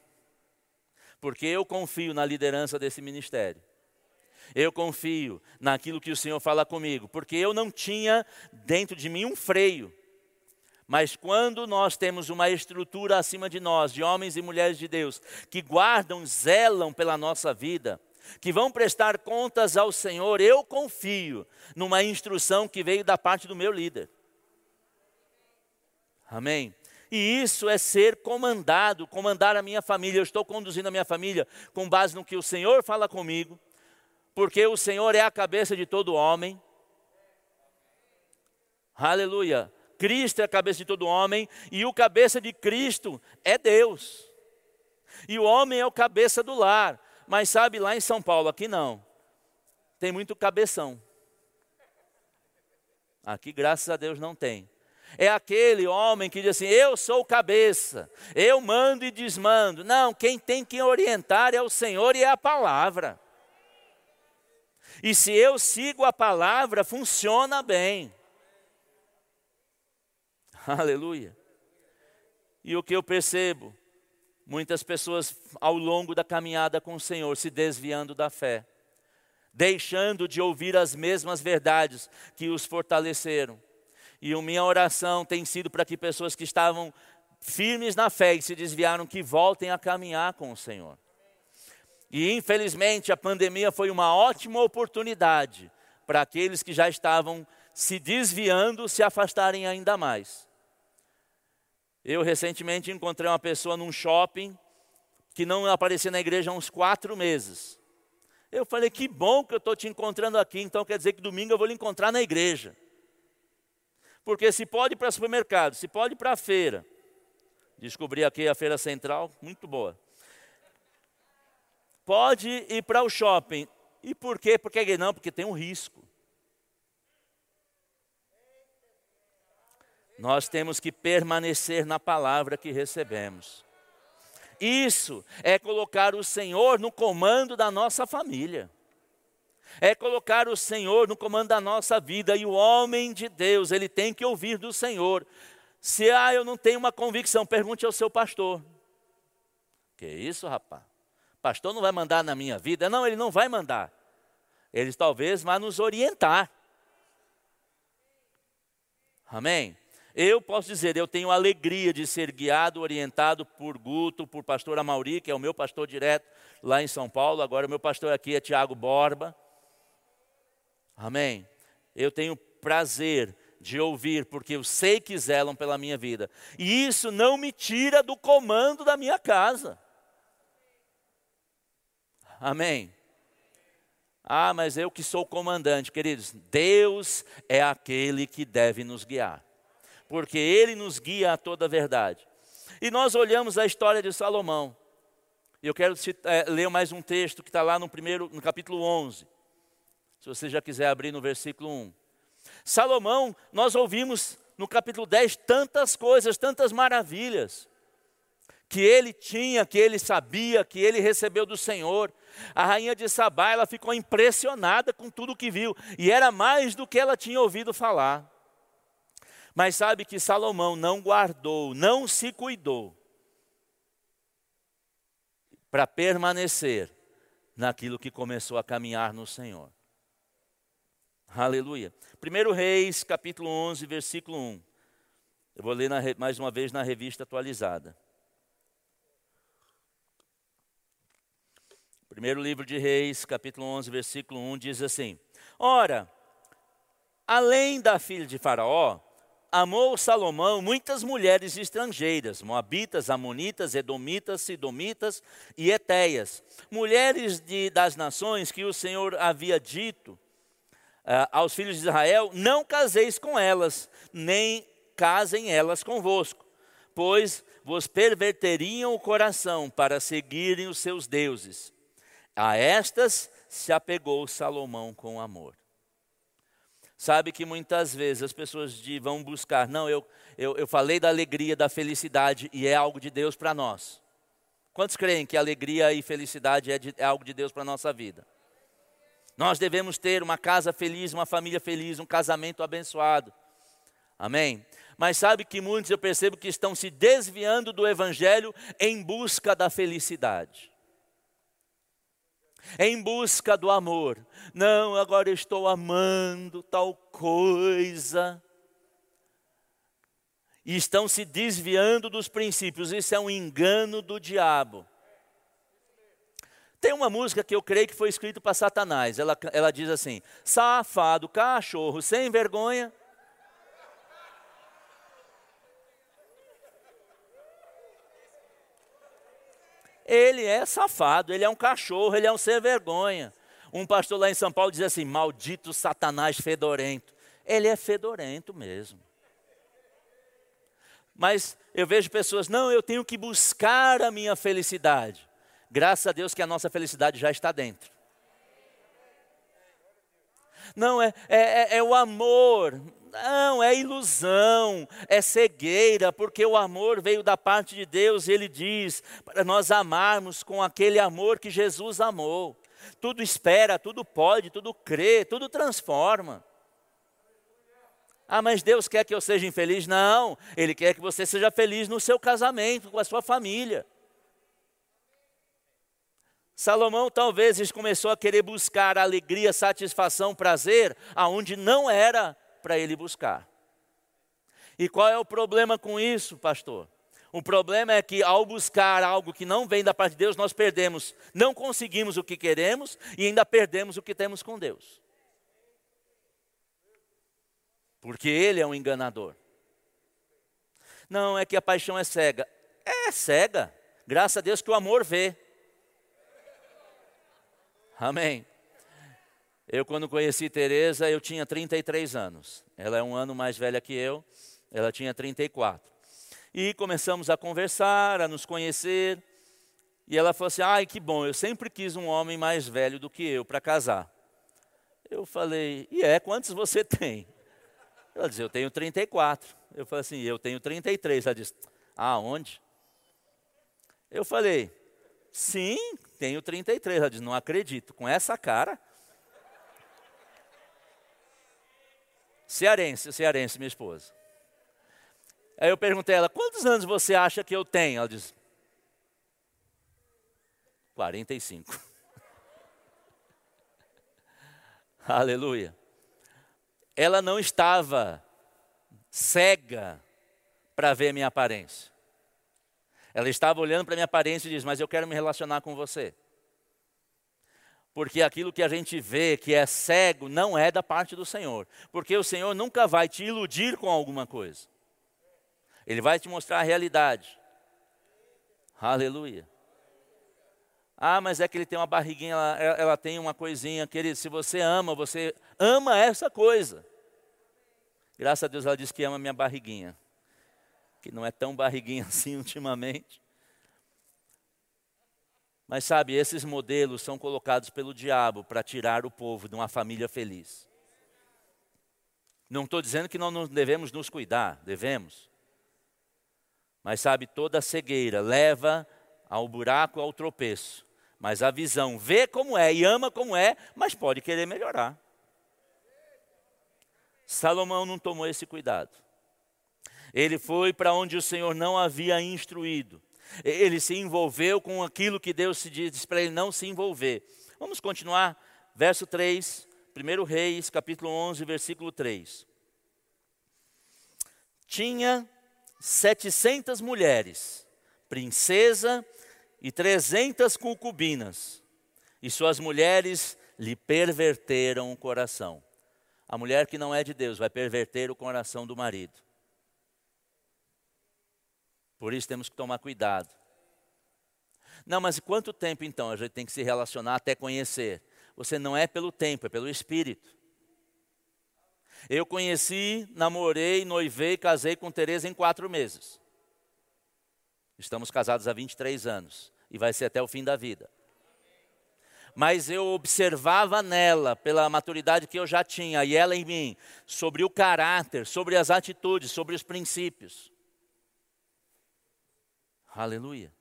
[SPEAKER 1] Porque eu confio na liderança desse ministério. Eu confio naquilo que o Senhor fala comigo, porque eu não tinha dentro de mim um freio. Mas quando nós temos uma estrutura acima de nós, de homens e mulheres de Deus, que guardam, zelam pela nossa vida, que vão prestar contas ao Senhor, eu confio numa instrução que veio da parte do meu líder. Amém? E isso é ser comandado, comandar a minha família. Eu estou conduzindo a minha família com base no que o Senhor fala comigo, porque o Senhor é a cabeça de todo homem. Aleluia. Cristo é a cabeça de todo homem e o cabeça de Cristo é Deus. E o homem é o cabeça do lar. Mas sabe, lá em São Paulo, aqui não. Tem muito cabeção. Aqui, graças a Deus, não tem. É aquele homem que diz assim: Eu sou cabeça, eu mando e desmando. Não, quem tem que orientar é o Senhor e é a palavra. E se eu sigo a palavra, funciona bem. Aleluia. E o que eu percebo? Muitas pessoas ao longo da caminhada com o Senhor se desviando da fé, deixando de ouvir as mesmas verdades que os fortaleceram. E a minha oração tem sido para que pessoas que estavam firmes na fé e se desviaram, que voltem a caminhar com o Senhor. E infelizmente a pandemia foi uma ótima oportunidade para aqueles que já estavam se desviando se afastarem ainda mais. Eu recentemente encontrei uma pessoa num shopping que não aparecia na igreja há uns quatro meses. Eu falei, que bom que eu estou te encontrando aqui, então quer dizer que domingo eu vou lhe encontrar na igreja. Porque se pode ir para supermercado, se pode ir para a feira. Descobri aqui a feira central, muito boa. Pode ir para o shopping. E por quê? Porque não, porque tem um risco. Nós temos que permanecer na palavra que recebemos. Isso é colocar o Senhor no comando da nossa família. É colocar o Senhor no comando da nossa vida e o homem de Deus, ele tem que ouvir do Senhor. Se ah, eu não tenho uma convicção, pergunte ao seu pastor. Que isso, rapaz? Pastor não vai mandar na minha vida? Não, ele não vai mandar. Ele talvez vá nos orientar. Amém? Eu posso dizer, eu tenho alegria de ser guiado, orientado por Guto, por pastor Amauri, que é o meu pastor direto lá em São Paulo. Agora, o meu pastor aqui é Tiago Borba. Amém. Eu tenho prazer de ouvir, porque eu sei que zelam pela minha vida. E isso não me tira do comando da minha casa. Amém. Ah, mas eu que sou comandante, queridos, Deus é aquele que deve nos guiar porque ele nos guia a toda a verdade. E nós olhamos a história de Salomão. Eu quero é, ler mais um texto que está lá no, primeiro, no capítulo 11. Se você já quiser abrir no versículo 1. Salomão, nós ouvimos no capítulo 10 tantas coisas, tantas maravilhas que ele tinha, que ele sabia, que ele recebeu do Senhor. A rainha de Sabá, ela ficou impressionada com tudo que viu, e era mais do que ela tinha ouvido falar. Mas sabe que Salomão não guardou, não se cuidou para permanecer naquilo que começou a caminhar no Senhor. Aleluia. 1 Reis, capítulo 11, versículo 1. Eu vou ler na, mais uma vez na revista atualizada. Primeiro livro de Reis, capítulo 11, versículo 1 diz assim: Ora, além da filha de Faraó, amou Salomão muitas mulheres estrangeiras, moabitas, amonitas, edomitas, sidomitas e etéias, mulheres de, das nações que o Senhor havia dito uh, aos filhos de Israel: não caseis com elas, nem casem elas convosco, pois vos perverteriam o coração para seguirem os seus deuses. A estas se apegou Salomão com amor. Sabe que muitas vezes as pessoas vão buscar, não, eu, eu, eu falei da alegria, da felicidade e é algo de Deus para nós. Quantos creem que alegria e felicidade é, de, é algo de Deus para a nossa vida? Nós devemos ter uma casa feliz, uma família feliz, um casamento abençoado. Amém? Mas sabe que muitos eu percebo que estão se desviando do Evangelho em busca da felicidade em busca do amor. Não, agora estou amando tal coisa. E estão se desviando dos princípios. Isso é um engano do diabo. Tem uma música que eu creio que foi escrita para Satanás. Ela, ela diz assim: Safado, cachorro, sem vergonha. Ele é safado, ele é um cachorro, ele é um sem vergonha. Um pastor lá em São Paulo diz assim: Maldito Satanás fedorento. Ele é fedorento mesmo. Mas eu vejo pessoas, não, eu tenho que buscar a minha felicidade. Graças a Deus que a nossa felicidade já está dentro. Não, é, é, é, é o amor. Não, é ilusão, é cegueira, porque o amor veio da parte de Deus e Ele diz para nós amarmos com aquele amor que Jesus amou. Tudo espera, tudo pode, tudo crê, tudo transforma. Ah, mas Deus quer que eu seja infeliz? Não, Ele quer que você seja feliz no seu casamento, com a sua família. Salomão talvez começou a querer buscar alegria, satisfação, prazer, aonde não era para ele buscar. E qual é o problema com isso, pastor? O problema é que ao buscar algo que não vem da parte de Deus, nós perdemos, não conseguimos o que queremos e ainda perdemos o que temos com Deus. Porque Ele é um enganador. Não, é que a paixão é cega. É cega. Graças a Deus que o amor vê. Amém. Eu, quando conheci Tereza, eu tinha 33 anos. Ela é um ano mais velha que eu, ela tinha 34. E começamos a conversar, a nos conhecer. E ela falou assim: ai, que bom, eu sempre quis um homem mais velho do que eu para casar. Eu falei: e é, quantos você tem? Ela disse: eu tenho 34. Eu falei assim: eu tenho 33. Ela disse: aonde? Eu falei: sim, tenho 33. Ela diz: Não acredito. Com essa cara. Cearense, cearense, minha esposa. Aí eu perguntei a ela: Quantos anos você acha que eu tenho? Ela diz: 45. Aleluia. Ela não estava cega para ver minha aparência. Ela estava olhando para minha aparência e diz: Mas eu quero me relacionar com você. Porque aquilo que a gente vê que é cego não é da parte do Senhor. Porque o Senhor nunca vai te iludir com alguma coisa. Ele vai te mostrar a realidade. Aleluia. Ah, mas é que ele tem uma barriguinha, ela, ela tem uma coisinha. Querido, se você ama, você ama essa coisa. Graças a Deus ela diz que ama minha barriguinha que não é tão barriguinha assim ultimamente. Mas sabe, esses modelos são colocados pelo diabo para tirar o povo de uma família feliz. Não estou dizendo que nós não devemos nos cuidar, devemos. Mas sabe, toda cegueira leva ao buraco, ao tropeço. Mas a visão vê como é e ama como é, mas pode querer melhorar. Salomão não tomou esse cuidado. Ele foi para onde o Senhor não havia instruído. Ele se envolveu com aquilo que Deus se disse para ele não se envolver. Vamos continuar, verso 3, 1 Reis, capítulo 11, versículo 3. Tinha 700 mulheres, princesa e 300 concubinas, e suas mulheres lhe perverteram o coração. A mulher que não é de Deus vai perverter o coração do marido. Por isso temos que tomar cuidado. Não, mas quanto tempo então a gente tem que se relacionar até conhecer? Você não é pelo tempo, é pelo espírito. Eu conheci, namorei, noivei, casei com Tereza em quatro meses. Estamos casados há 23 anos e vai ser até o fim da vida. Mas eu observava nela, pela maturidade que eu já tinha, e ela em mim, sobre o caráter, sobre as atitudes, sobre os princípios. Aleluia.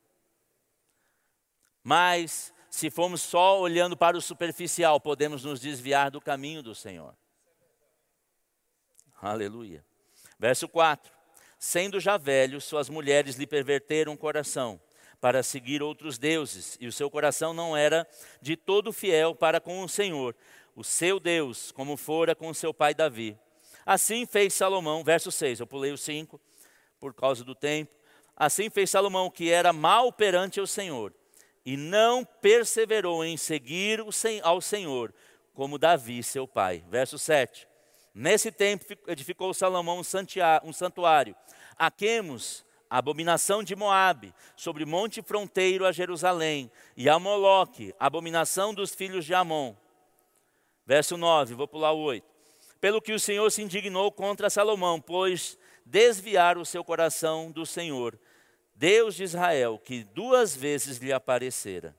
[SPEAKER 1] Mas, se formos só olhando para o superficial, podemos nos desviar do caminho do Senhor. Aleluia. Verso 4: Sendo já velho, suas mulheres lhe perverteram o coração para seguir outros deuses, e o seu coração não era de todo fiel para com o Senhor, o seu Deus, como fora com seu pai Davi. Assim fez Salomão, verso 6, eu pulei o 5 por causa do tempo. Assim fez Salomão, que era mal perante o Senhor. e não perseverou em seguir ao Senhor, como Davi, seu pai. Verso 7. Nesse tempo edificou Salomão um santuário. Aquemos, a abominação de Moabe, sobre monte fronteiro a Jerusalém, e a Moloque, a abominação dos filhos de Amon. Verso 9, vou pular o 8. Pelo que o Senhor se indignou contra Salomão, pois desviar o seu coração do Senhor, Deus de Israel, que duas vezes lhe aparecera.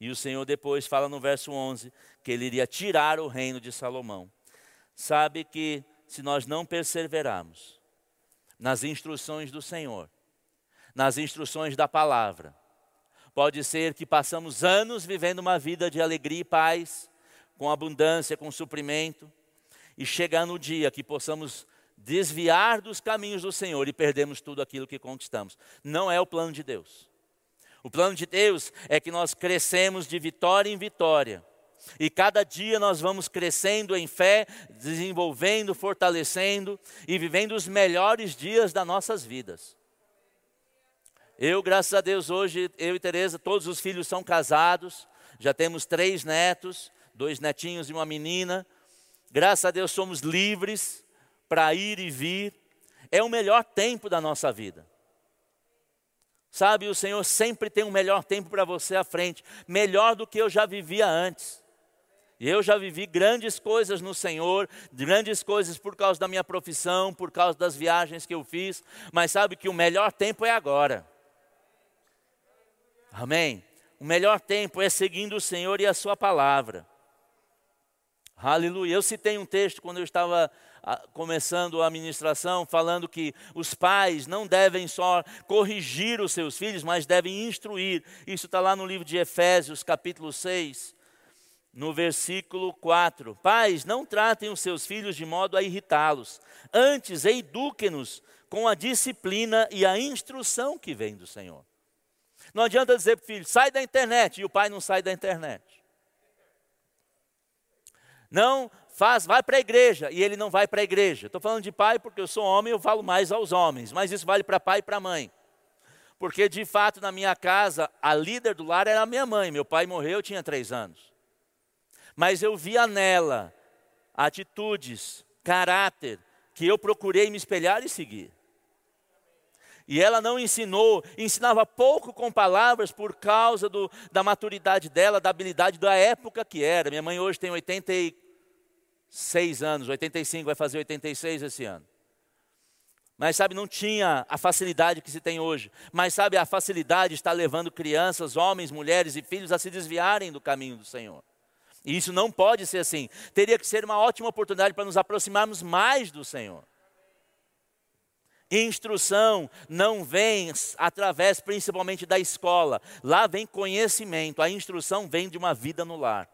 [SPEAKER 1] E o Senhor depois fala no verso 11 que ele iria tirar o reino de Salomão. Sabe que se nós não perseverarmos nas instruções do Senhor, nas instruções da palavra, pode ser que passamos anos vivendo uma vida de alegria e paz, com abundância, com suprimento, e chegar no dia que possamos desviar dos caminhos do Senhor e perdemos tudo aquilo que conquistamos. Não é o plano de Deus. O plano de Deus é que nós crescemos de vitória em vitória. E cada dia nós vamos crescendo em fé, desenvolvendo, fortalecendo e vivendo os melhores dias das nossas vidas. Eu, graças a Deus, hoje, eu e Tereza, todos os filhos são casados, já temos três netos, dois netinhos e uma menina. Graças a Deus somos livres para ir e vir. É o melhor tempo da nossa vida. Sabe, o Senhor sempre tem um melhor tempo para você à frente, melhor do que eu já vivia antes. E eu já vivi grandes coisas no Senhor, grandes coisas por causa da minha profissão, por causa das viagens que eu fiz, mas sabe que o melhor tempo é agora. Amém? O melhor tempo é seguindo o Senhor e a Sua palavra. Aleluia. Eu citei um texto quando eu estava começando a ministração, falando que os pais não devem só corrigir os seus filhos, mas devem instruir. Isso está lá no livro de Efésios, capítulo 6, no versículo 4. Pais, não tratem os seus filhos de modo a irritá-los, antes eduquem-nos com a disciplina e a instrução que vem do Senhor. Não adianta dizer para o filho, sai da internet, e o pai não sai da internet. Não faz, vai para a igreja e ele não vai para a igreja. Estou falando de pai porque eu sou homem, eu falo mais aos homens, mas isso vale para pai e para mãe. Porque de fato na minha casa a líder do lar era a minha mãe. Meu pai morreu, eu tinha três anos. Mas eu via nela atitudes, caráter, que eu procurei me espelhar e seguir. E ela não ensinou, ensinava pouco com palavras por causa do, da maturidade dela, da habilidade da época que era. Minha mãe hoje tem 84 seis anos, 85, vai fazer 86 esse ano. Mas sabe, não tinha a facilidade que se tem hoje. Mas sabe, a facilidade está levando crianças, homens, mulheres e filhos a se desviarem do caminho do Senhor. E isso não pode ser assim. Teria que ser uma ótima oportunidade para nos aproximarmos mais do Senhor. Instrução não vem através principalmente da escola. Lá vem conhecimento. A instrução vem de uma vida no lar.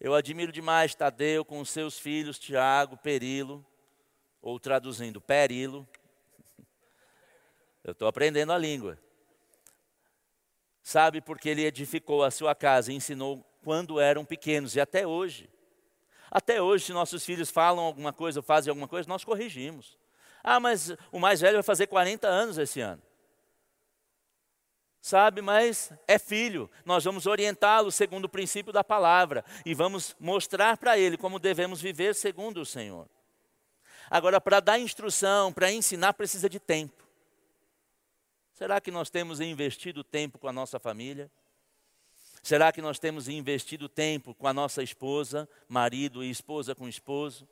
[SPEAKER 1] Eu admiro demais Tadeu com os seus filhos, Tiago, Perilo, ou traduzindo, Perilo. Eu estou aprendendo a língua. Sabe, porque ele edificou a sua casa e ensinou quando eram pequenos e até hoje. Até hoje, se nossos filhos falam alguma coisa ou fazem alguma coisa, nós corrigimos. Ah, mas o mais velho vai fazer 40 anos esse ano sabe, mas é filho. Nós vamos orientá-lo segundo o princípio da palavra e vamos mostrar para ele como devemos viver segundo o Senhor. Agora, para dar instrução, para ensinar, precisa de tempo. Será que nós temos investido tempo com a nossa família? Será que nós temos investido tempo com a nossa esposa, marido e esposa com esposo?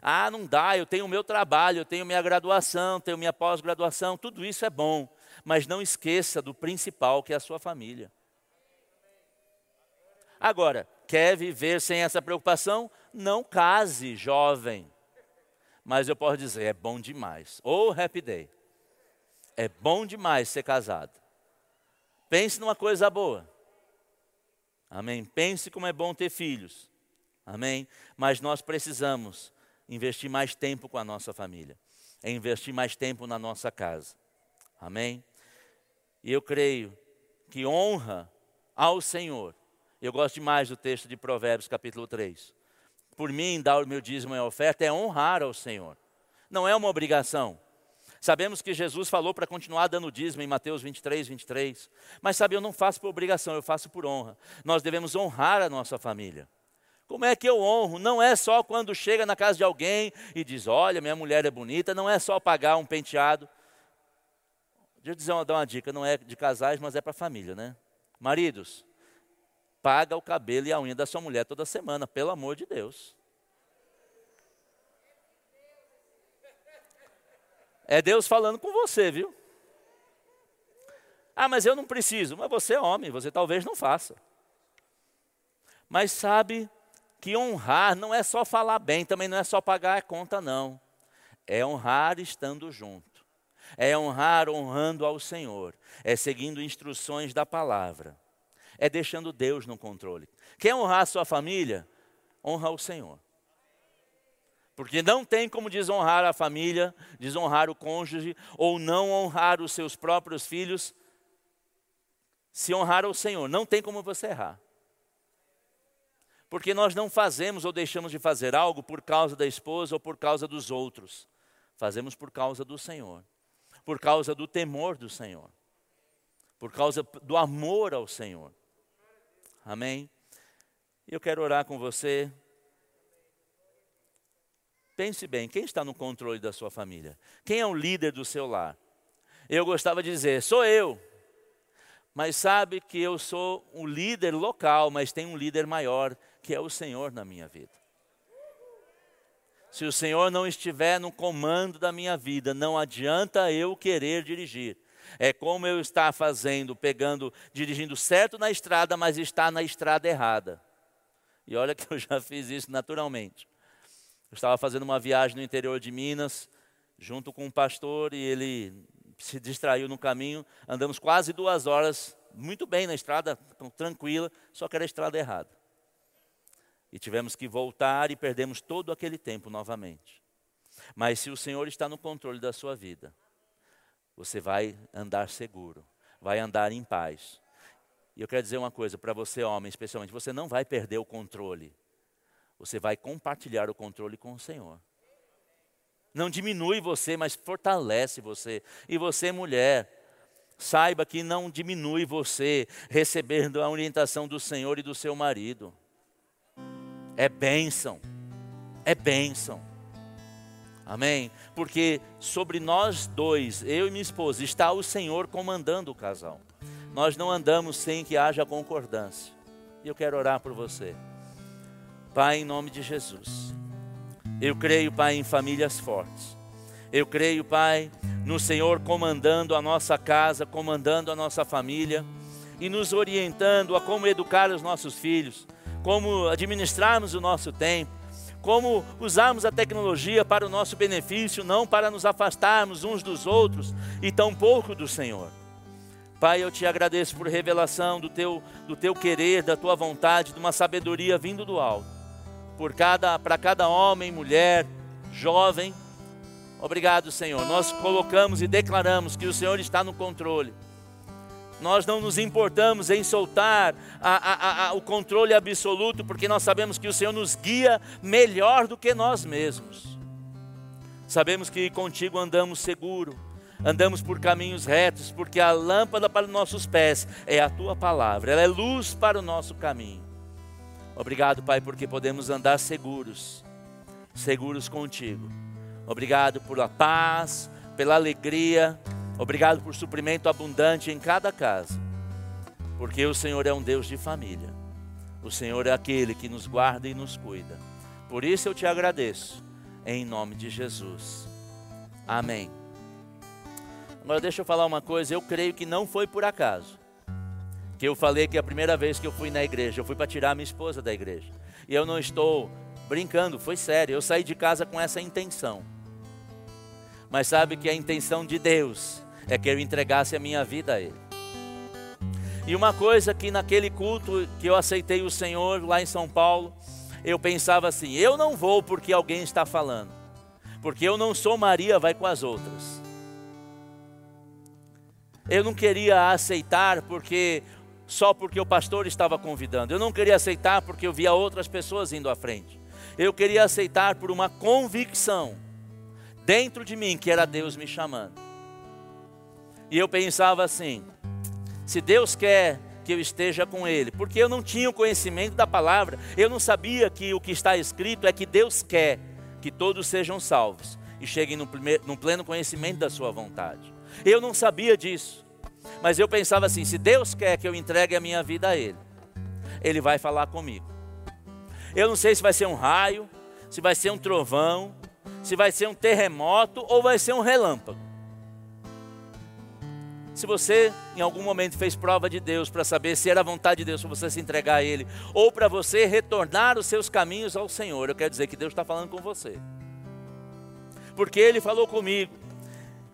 [SPEAKER 1] Ah, não dá, eu tenho o meu trabalho, eu tenho minha graduação, tenho minha pós-graduação, tudo isso é bom mas não esqueça do principal, que é a sua família. Agora, quer viver sem essa preocupação? Não case, jovem. Mas eu posso dizer, é bom demais. Ou oh, happy day. É bom demais ser casado. Pense numa coisa boa. Amém. Pense como é bom ter filhos. Amém. Mas nós precisamos investir mais tempo com a nossa família. É investir mais tempo na nossa casa. Amém? E eu creio que honra ao Senhor. Eu gosto demais do texto de Provérbios, capítulo 3. Por mim, dar o meu dízimo e oferta é honrar ao Senhor. Não é uma obrigação. Sabemos que Jesus falou para continuar dando dízimo em Mateus 23, 23. Mas sabe, eu não faço por obrigação, eu faço por honra. Nós devemos honrar a nossa família. Como é que eu honro? Não é só quando chega na casa de alguém e diz: Olha, minha mulher é bonita, não é só pagar um penteado. Deixa eu dizer uma, dar uma dica: não é de casais, mas é para família, né? Maridos, paga o cabelo e a unha da sua mulher toda semana, pelo amor de Deus. É Deus falando com você, viu? Ah, mas eu não preciso. Mas você é homem, você talvez não faça. Mas sabe que honrar não é só falar bem, também não é só pagar a conta, não. É honrar estando junto. É honrar honrando ao Senhor. É seguindo instruções da palavra. É deixando Deus no controle. Quer honrar a sua família? Honra o Senhor. Porque não tem como desonrar a família, desonrar o cônjuge, ou não honrar os seus próprios filhos, se honrar ao Senhor. Não tem como você errar. Porque nós não fazemos ou deixamos de fazer algo por causa da esposa ou por causa dos outros. Fazemos por causa do Senhor, por causa do temor do Senhor, por causa do amor ao Senhor. Amém? Eu quero orar com você Pense bem, quem está no controle da sua família? Quem é o líder do seu lar? Eu gostava de dizer, sou eu. Mas sabe que eu sou um líder local, mas tem um líder maior, que é o Senhor na minha vida. Se o Senhor não estiver no comando da minha vida, não adianta eu querer dirigir. É como eu estar fazendo, pegando, dirigindo certo na estrada, mas está na estrada errada. E olha que eu já fiz isso naturalmente. Eu estava fazendo uma viagem no interior de Minas, junto com um pastor, e ele se distraiu no caminho. Andamos quase duas horas, muito bem na estrada, tranquila, só que era a estrada errada. E tivemos que voltar e perdemos todo aquele tempo novamente. Mas se o Senhor está no controle da sua vida, você vai andar seguro, vai andar em paz. E eu quero dizer uma coisa para você, homem, especialmente: você não vai perder o controle você vai compartilhar o controle com o Senhor. Não diminui você, mas fortalece você. E você, mulher, saiba que não diminui você recebendo a orientação do Senhor e do seu marido. É bênção. É bênção. Amém? Porque sobre nós dois, eu e minha esposa, está o Senhor comandando o casal. Nós não andamos sem que haja concordância. E eu quero orar por você. Pai, em nome de Jesus. Eu creio, Pai, em famílias fortes. Eu creio, Pai, no Senhor comandando a nossa casa, comandando a nossa família e nos orientando a como educar os nossos filhos, como administrarmos o nosso tempo, como usarmos a tecnologia para o nosso benefício, não para nos afastarmos uns dos outros e tampouco do Senhor. Pai, eu te agradeço por revelação do teu, do teu querer, da tua vontade, de uma sabedoria vindo do alto por cada, para cada homem, mulher, jovem. Obrigado, Senhor. Nós colocamos e declaramos que o Senhor está no controle. Nós não nos importamos em soltar a, a, a, o controle absoluto, porque nós sabemos que o Senhor nos guia melhor do que nós mesmos. Sabemos que contigo andamos seguro, andamos por caminhos retos, porque a lâmpada para os nossos pés é a tua palavra, ela é luz para o nosso caminho. Obrigado, Pai, porque podemos andar seguros, seguros contigo. Obrigado pela paz, pela alegria. Obrigado por suprimento abundante em cada casa. Porque o Senhor é um Deus de família. O Senhor é aquele que nos guarda e nos cuida. Por isso eu te agradeço, em nome de Jesus. Amém. Agora deixa eu falar uma coisa, eu creio que não foi por acaso que eu falei que a primeira vez que eu fui na igreja, eu fui para tirar minha esposa da igreja. E eu não estou brincando, foi sério. Eu saí de casa com essa intenção. Mas sabe que a intenção de Deus é que eu entregasse a minha vida a Ele. E uma coisa que naquele culto que eu aceitei o Senhor lá em São Paulo, eu pensava assim: eu não vou porque alguém está falando, porque eu não sou Maria, vai com as outras. Eu não queria aceitar porque só porque o pastor estava convidando. Eu não queria aceitar porque eu via outras pessoas indo à frente. Eu queria aceitar por uma convicção dentro de mim que era Deus me chamando. E eu pensava assim: se Deus quer que eu esteja com Ele, porque eu não tinha o conhecimento da palavra, eu não sabia que o que está escrito é que Deus quer que todos sejam salvos e cheguem no, primeiro, no pleno conhecimento da Sua vontade. Eu não sabia disso, mas eu pensava assim: se Deus quer que eu entregue a minha vida a Ele, Ele vai falar comigo. Eu não sei se vai ser um raio, se vai ser um trovão, se vai ser um terremoto ou vai ser um relâmpago. Se você em algum momento fez prova de Deus para saber se era a vontade de Deus para você se entregar a Ele, ou para você retornar os seus caminhos ao Senhor, eu quero dizer que Deus está falando com você. Porque Ele falou comigo,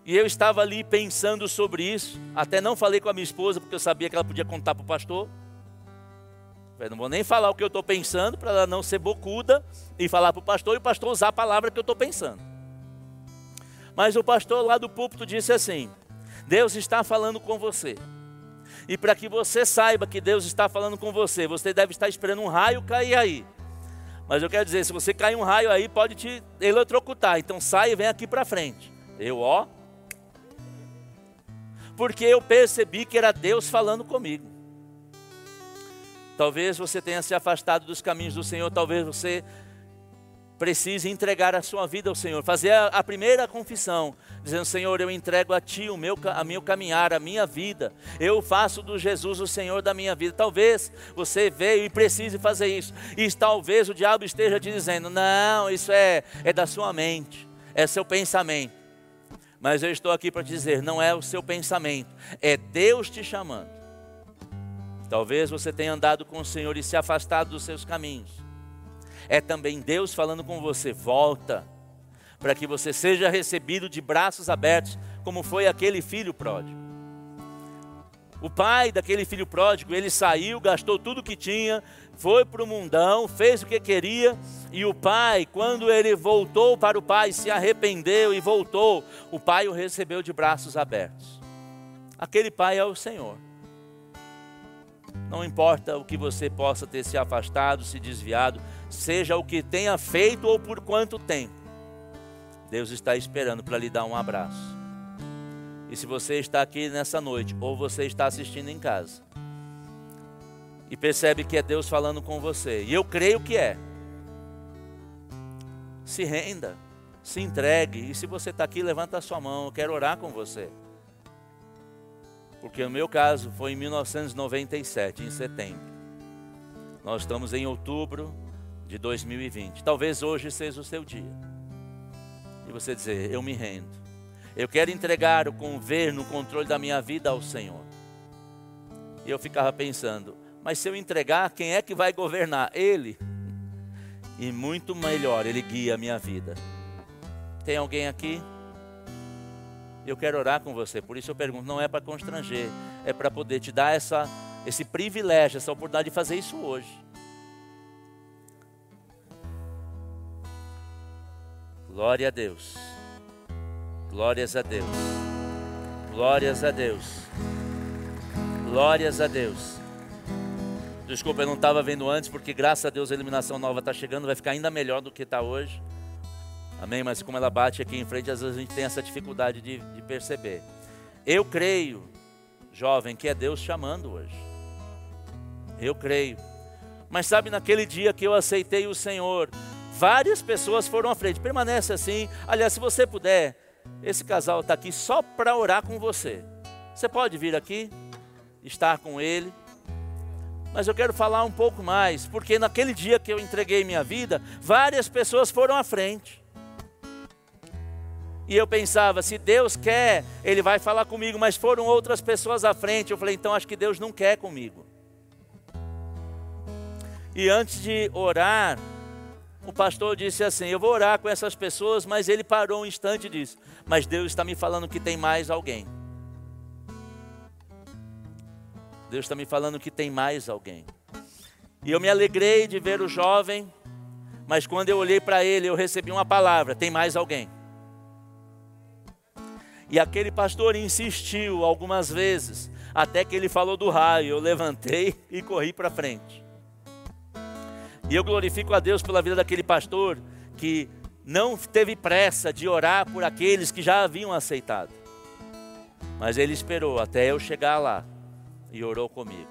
[SPEAKER 1] e eu estava ali pensando sobre isso, até não falei com a minha esposa, porque eu sabia que ela podia contar para o pastor. Eu não vou nem falar o que eu estou pensando, para ela não ser bocuda e falar para o pastor, e o pastor usar a palavra que eu estou pensando. Mas o pastor lá do púlpito disse assim: Deus está falando com você. E para que você saiba que Deus está falando com você, você deve estar esperando um raio cair aí. Mas eu quero dizer, se você cair um raio aí, pode te eletrocutar. Então sai e vem aqui para frente. Eu, ó. Porque eu percebi que era Deus falando comigo. Talvez você tenha se afastado dos caminhos do Senhor, talvez você precise entregar a sua vida ao Senhor, fazer a, a, primeira confissão, dizendo: Senhor, eu entrego a Ti o meu, a meu caminhar, a minha vida. Eu faço do Jesus o Senhor da minha vida. Talvez você veio e precise fazer isso, e talvez o diabo esteja te dizendo: Não, isso é, é da sua mente, é seu pensamento. Mas eu estou aqui para te dizer: não é o seu pensamento, é Deus te chamando. Talvez você tenha andado com o Senhor e se afastado dos seus caminhos é também Deus falando com você: volta, para que você seja recebido de braços abertos, como foi aquele filho pródigo. O pai daquele filho pródigo, ele saiu, gastou tudo que tinha, foi para o mundão, fez o que queria, e o pai, quando ele voltou para o pai, se arrependeu e voltou, o pai o recebeu de braços abertos. Aquele pai é o Senhor. Não importa o que você possa ter se afastado, se desviado, seja o que tenha feito ou por quanto tempo, Deus está esperando para lhe dar um abraço. E se você está aqui nessa noite, ou você está assistindo em casa, e percebe que é Deus falando com você, e eu creio que é, se renda, se entregue, e se você está aqui, levanta a sua mão, eu quero orar com você. Porque no meu caso foi em 1997, em setembro. Nós estamos em outubro de 2020. Talvez hoje seja o seu dia. E você dizer: Eu me rendo. Eu quero entregar o governo, o controle da minha vida ao Senhor. E eu ficava pensando: Mas se eu entregar, quem é que vai governar? Ele. E muito melhor, Ele guia a minha vida. Tem alguém aqui? Eu quero orar com você, por isso eu pergunto: não é para constranger, é para poder te dar essa, esse privilégio, essa oportunidade de fazer isso hoje. Glória a Deus. Glórias a Deus. Glórias a Deus. Glórias a Deus. Desculpa, eu não estava vendo antes, porque graças a Deus a iluminação nova está chegando, vai ficar ainda melhor do que está hoje. Amém? Mas como ela bate aqui em frente, às vezes a gente tem essa dificuldade de, de perceber. Eu creio, jovem, que é Deus chamando hoje. Eu creio. Mas sabe, naquele dia que eu aceitei o Senhor, Várias pessoas foram à frente. Permanece assim. Aliás, se você puder, esse casal está aqui só para orar com você. Você pode vir aqui, estar com ele. Mas eu quero falar um pouco mais, porque naquele dia que eu entreguei minha vida, várias pessoas foram à frente. E eu pensava, se Deus quer, Ele vai falar comigo, mas foram outras pessoas à frente. Eu falei, então acho que Deus não quer comigo. E antes de orar, o pastor disse assim: Eu vou orar com essas pessoas, mas ele parou um instante e disse: Mas Deus está me falando que tem mais alguém. Deus está me falando que tem mais alguém. E eu me alegrei de ver o jovem, mas quando eu olhei para ele, eu recebi uma palavra: tem mais alguém. E aquele pastor insistiu algumas vezes, até que ele falou do raio. Eu levantei e corri para frente. E eu glorifico a Deus pela vida daquele pastor que não teve pressa de orar por aqueles que já haviam aceitado. Mas ele esperou até eu chegar lá e orou comigo.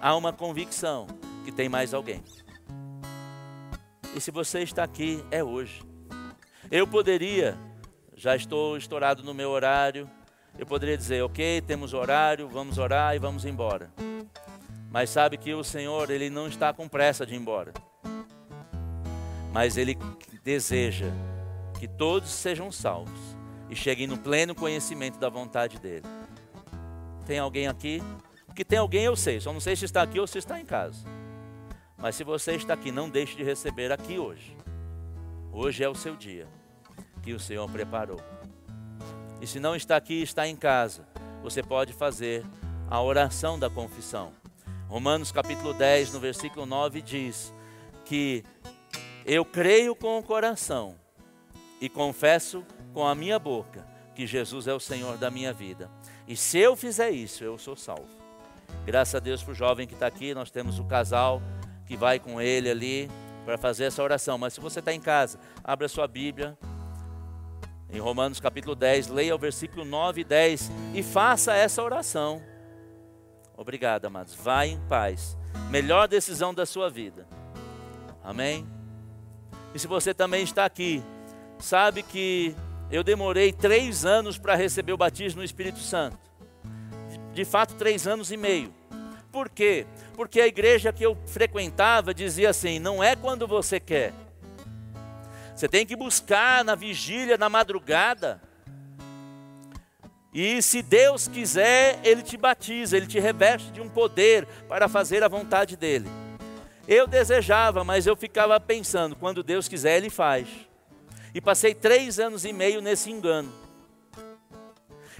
[SPEAKER 1] Há uma convicção que tem mais alguém. E se você está aqui, é hoje. Eu poderia, já estou estourado no meu horário, eu poderia dizer, ok, temos horário, vamos orar e vamos embora. Mas sabe que o Senhor, Ele não está com pressa de ir embora. Mas Ele deseja que todos sejam salvos e cheguem no pleno conhecimento da vontade dEle. Tem alguém aqui? Porque tem alguém, eu sei, só não sei se está aqui ou se está em casa. Mas se você está aqui, não deixe de receber aqui hoje. Hoje é o seu dia que o Senhor preparou. E se não está aqui, está em casa, você pode fazer a oração da confissão. Romanos capítulo 10, no versículo 9 diz que eu creio com o coração e confesso com a minha boca que Jesus é o Senhor da minha vida. E se eu fizer isso, eu sou salvo. Graças a Deus para o jovem que está aqui, nós temos o casal que vai com ele ali para fazer essa oração. Mas se você está em casa, abra sua Bíblia. Em Romanos capítulo 10, leia o versículo 9 e 10 e faça essa oração. Obrigado, amados. Vá em paz. Melhor decisão da sua vida. Amém? E se você também está aqui, sabe que eu demorei três anos para receber o batismo no Espírito Santo. De fato, três anos e meio. Por quê? Porque a igreja que eu frequentava dizia assim: não é quando você quer. Você tem que buscar na vigília, na madrugada. E se Deus quiser, Ele te batiza, Ele te reveste de um poder para fazer a vontade dEle. Eu desejava, mas eu ficava pensando: quando Deus quiser, Ele faz. E passei três anos e meio nesse engano.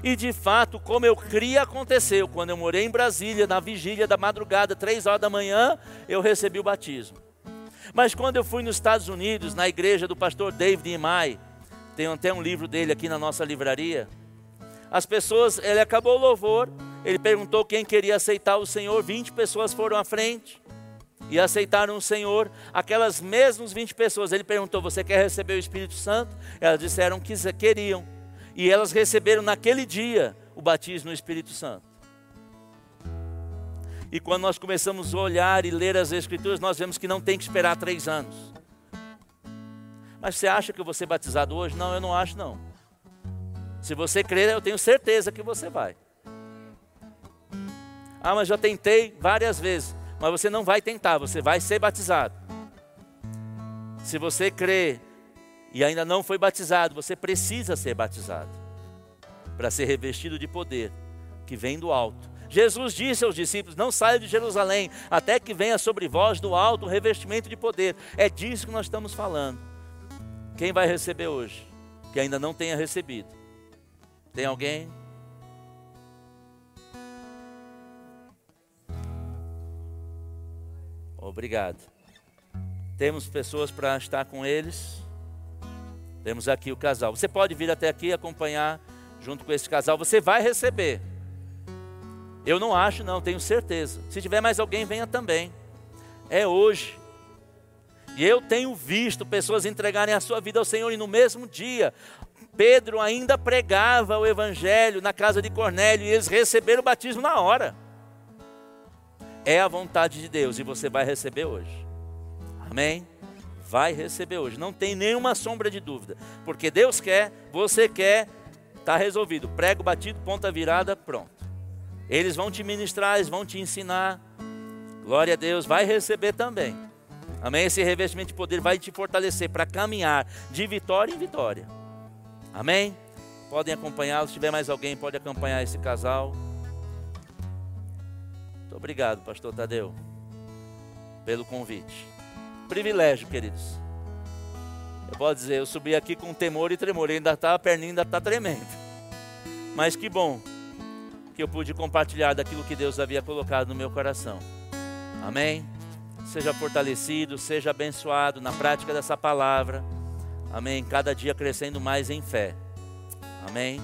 [SPEAKER 1] E de fato, como eu cria, aconteceu. Quando eu morei em Brasília, na vigília da madrugada, três horas da manhã, eu recebi o batismo. Mas quando eu fui nos Estados Unidos, na igreja do pastor David Imai, tem até um livro dele aqui na nossa livraria as pessoas, ele acabou o louvor, ele perguntou quem queria aceitar o Senhor, 20 pessoas foram à frente e aceitaram o Senhor. Aquelas mesmas 20 pessoas, ele perguntou: Você quer receber o Espírito Santo? Elas disseram que queriam. E elas receberam naquele dia o batismo no Espírito Santo. E quando nós começamos a olhar e ler as Escrituras, nós vemos que não tem que esperar três anos. Mas você acha que eu vou ser batizado hoje? Não, eu não acho não. Se você crer, eu tenho certeza que você vai. Ah, mas já tentei várias vezes. Mas você não vai tentar, você vai ser batizado. Se você crer e ainda não foi batizado, você precisa ser batizado para ser revestido de poder que vem do alto. Jesus disse aos discípulos: Não saia de Jerusalém até que venha sobre vós do alto o revestimento de poder. É disso que nós estamos falando. Quem vai receber hoje? Que ainda não tenha recebido tem alguém? Obrigado. Temos pessoas para estar com eles. Temos aqui o casal. Você pode vir até aqui acompanhar junto com esse casal. Você vai receber. Eu não acho, não, tenho certeza. Se tiver mais alguém, venha também. É hoje. E eu tenho visto pessoas entregarem a sua vida ao Senhor e no mesmo dia Pedro ainda pregava o evangelho na casa de Cornélio e eles receberam o batismo na hora. É a vontade de Deus e você vai receber hoje. Amém? Vai receber hoje. Não tem nenhuma sombra de dúvida. Porque Deus quer, você quer, está resolvido. Prego batido, ponta virada, pronto. Eles vão te ministrar, eles vão te ensinar. Glória a Deus, vai receber também. Amém? Esse revestimento de poder vai te fortalecer para caminhar de vitória em vitória. Amém? Podem acompanhá-lo. Se tiver mais alguém, pode acompanhar esse casal. Muito obrigado, pastor Tadeu, pelo convite. Privilégio, queridos. Eu posso dizer, eu subi aqui com temor e tremor, ainda tá, a perninha ainda está tremendo. Mas que bom que eu pude compartilhar daquilo que Deus havia colocado no meu coração. Amém? Seja fortalecido, seja abençoado na prática dessa palavra. Amém. Cada dia crescendo mais em fé. Amém.